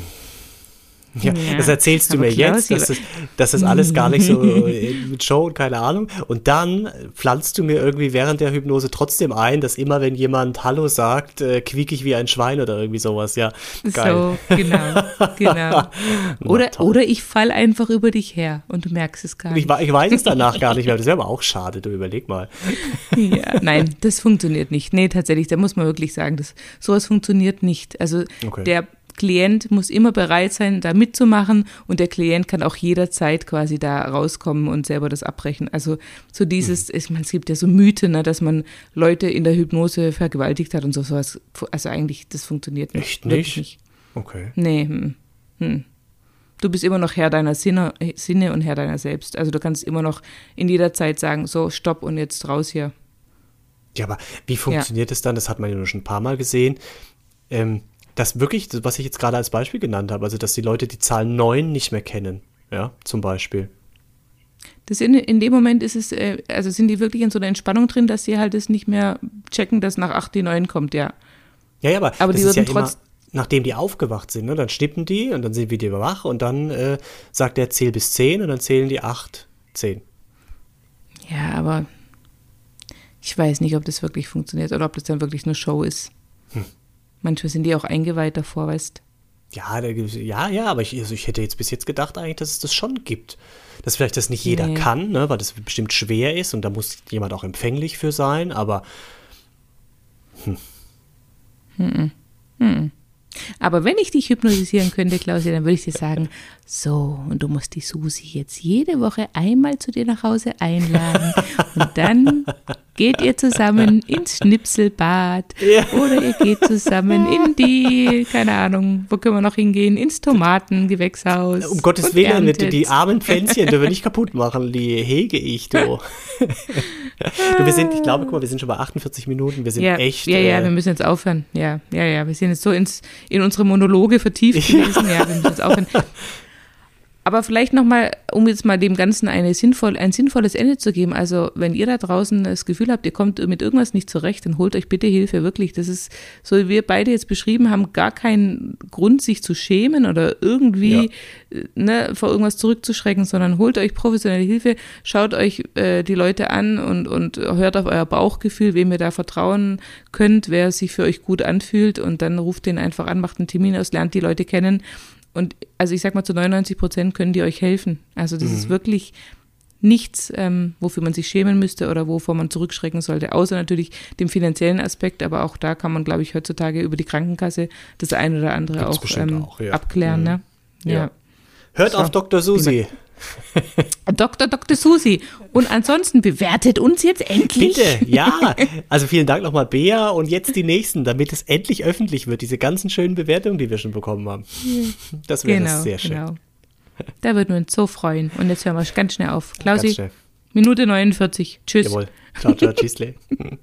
Ja, ja, das erzählst du mir jetzt, dass das, dass das alles gar nicht so mit Show und keine Ahnung. Und dann pflanzt du mir irgendwie während der Hypnose trotzdem ein, dass immer, wenn jemand Hallo sagt, äh, quiek ich wie ein Schwein oder irgendwie sowas. Ja, geil. So, genau, genau. Oder, oder ich fall einfach über dich her und du merkst es gar nicht. Ich, ich weiß es danach gar nicht mehr. Das wäre aber auch schade, du überleg mal. Ja, nein, das funktioniert nicht. Nee, tatsächlich, da muss man wirklich sagen, das, sowas funktioniert nicht. Also okay. der Klient muss immer bereit sein, da mitzumachen und der Klient kann auch jederzeit quasi da rauskommen und selber das abbrechen. Also so dieses, mhm. ich meine, es gibt ja so Mythen, ne, dass man Leute in der Hypnose vergewaltigt hat und so sowas. Also eigentlich, das funktioniert nicht. Echt nicht? nicht. Okay. Nee. Hm, hm. Du bist immer noch Herr deiner Sinne, Sinne und Herr deiner selbst. Also du kannst immer noch in jeder Zeit sagen, so, stopp und jetzt raus hier. Ja, aber wie funktioniert es ja. dann? Das hat man ja nur schon ein paar Mal gesehen. Ähm, das wirklich, was ich jetzt gerade als Beispiel genannt habe, also dass die Leute die Zahl 9 nicht mehr kennen, ja, zum Beispiel. Das in, in dem Moment ist es, äh, also sind die wirklich in so einer Entspannung drin, dass sie halt es nicht mehr checken, dass nach 8 die 9 kommt, ja. Ja, ja, aber, aber das die ist ja trotz immer, nachdem die aufgewacht sind, ne, dann schnippen die und dann sind wir die wach und dann äh, sagt er, zähl bis 10 und dann zählen die 8, 10. Ja, aber ich weiß nicht, ob das wirklich funktioniert oder ob das dann wirklich eine Show ist. Hm. Manchmal sind die auch eingeweiht davor, weißt ja, ja, ja, aber ich, also ich hätte jetzt bis jetzt gedacht eigentlich, dass es das schon gibt. Dass vielleicht das nicht jeder nee. kann, ne, weil das bestimmt schwer ist und da muss jemand auch empfänglich für sein, aber hm. Hm. Hm. Aber wenn ich dich hypnotisieren könnte, Klausia, dann würde ich dir sagen, so, und du musst die Susi jetzt jede Woche einmal zu dir nach Hause einladen. Und dann geht ihr zusammen ins Schnipselbad. Ja. Oder ihr geht zusammen in die, keine Ahnung, wo können wir noch hingehen? Ins Tomatengewächshaus. Um Gottes Willen, erntet. die armen Pflänzchen, die wir nicht kaputt machen, die hege ich, du. du. wir sind, ich glaube, guck mal, wir sind schon bei 48 Minuten. Wir sind ja, echt. Ja, ja, äh, wir müssen jetzt aufhören. Ja, ja, ja. Wir sind jetzt so ins, in unsere Monologe vertieft gewesen. Ja, wir müssen jetzt aufhören. Aber vielleicht nochmal, um jetzt mal dem Ganzen eine sinnvoll, ein sinnvolles Ende zu geben. Also, wenn ihr da draußen das Gefühl habt, ihr kommt mit irgendwas nicht zurecht, dann holt euch bitte Hilfe, wirklich. Das ist, so wie wir beide jetzt beschrieben haben, gar keinen Grund, sich zu schämen oder irgendwie ja. ne, vor irgendwas zurückzuschrecken, sondern holt euch professionelle Hilfe, schaut euch äh, die Leute an und, und hört auf euer Bauchgefühl, wem ihr da vertrauen könnt, wer sich für euch gut anfühlt und dann ruft den einfach an, macht einen Termin aus, lernt die Leute kennen und also ich sag mal, zu 99 Prozent können die euch helfen. Also das mhm. ist wirklich nichts, ähm, wofür man sich schämen müsste oder wovor man zurückschrecken sollte, außer natürlich dem finanziellen Aspekt. Aber auch da kann man, glaube ich, heutzutage über die Krankenkasse das eine oder andere auch, ähm, auch ja. abklären. Mhm. Ne? Ja. ja. Hört so. auf Dr. Susi. Dr. Dr. Susi. Und ansonsten bewertet uns jetzt endlich. Bitte, ja. Also vielen Dank nochmal, Bea. Und jetzt die nächsten, damit es endlich öffentlich wird, diese ganzen schönen Bewertungen, die wir schon bekommen haben. Das wäre genau, sehr schön. Genau. Da würden wir uns so freuen. Und jetzt hören wir ganz schnell auf. Klausi, Minute 49. Tschüss. Jawohl. Ciao, ciao, tschüssle.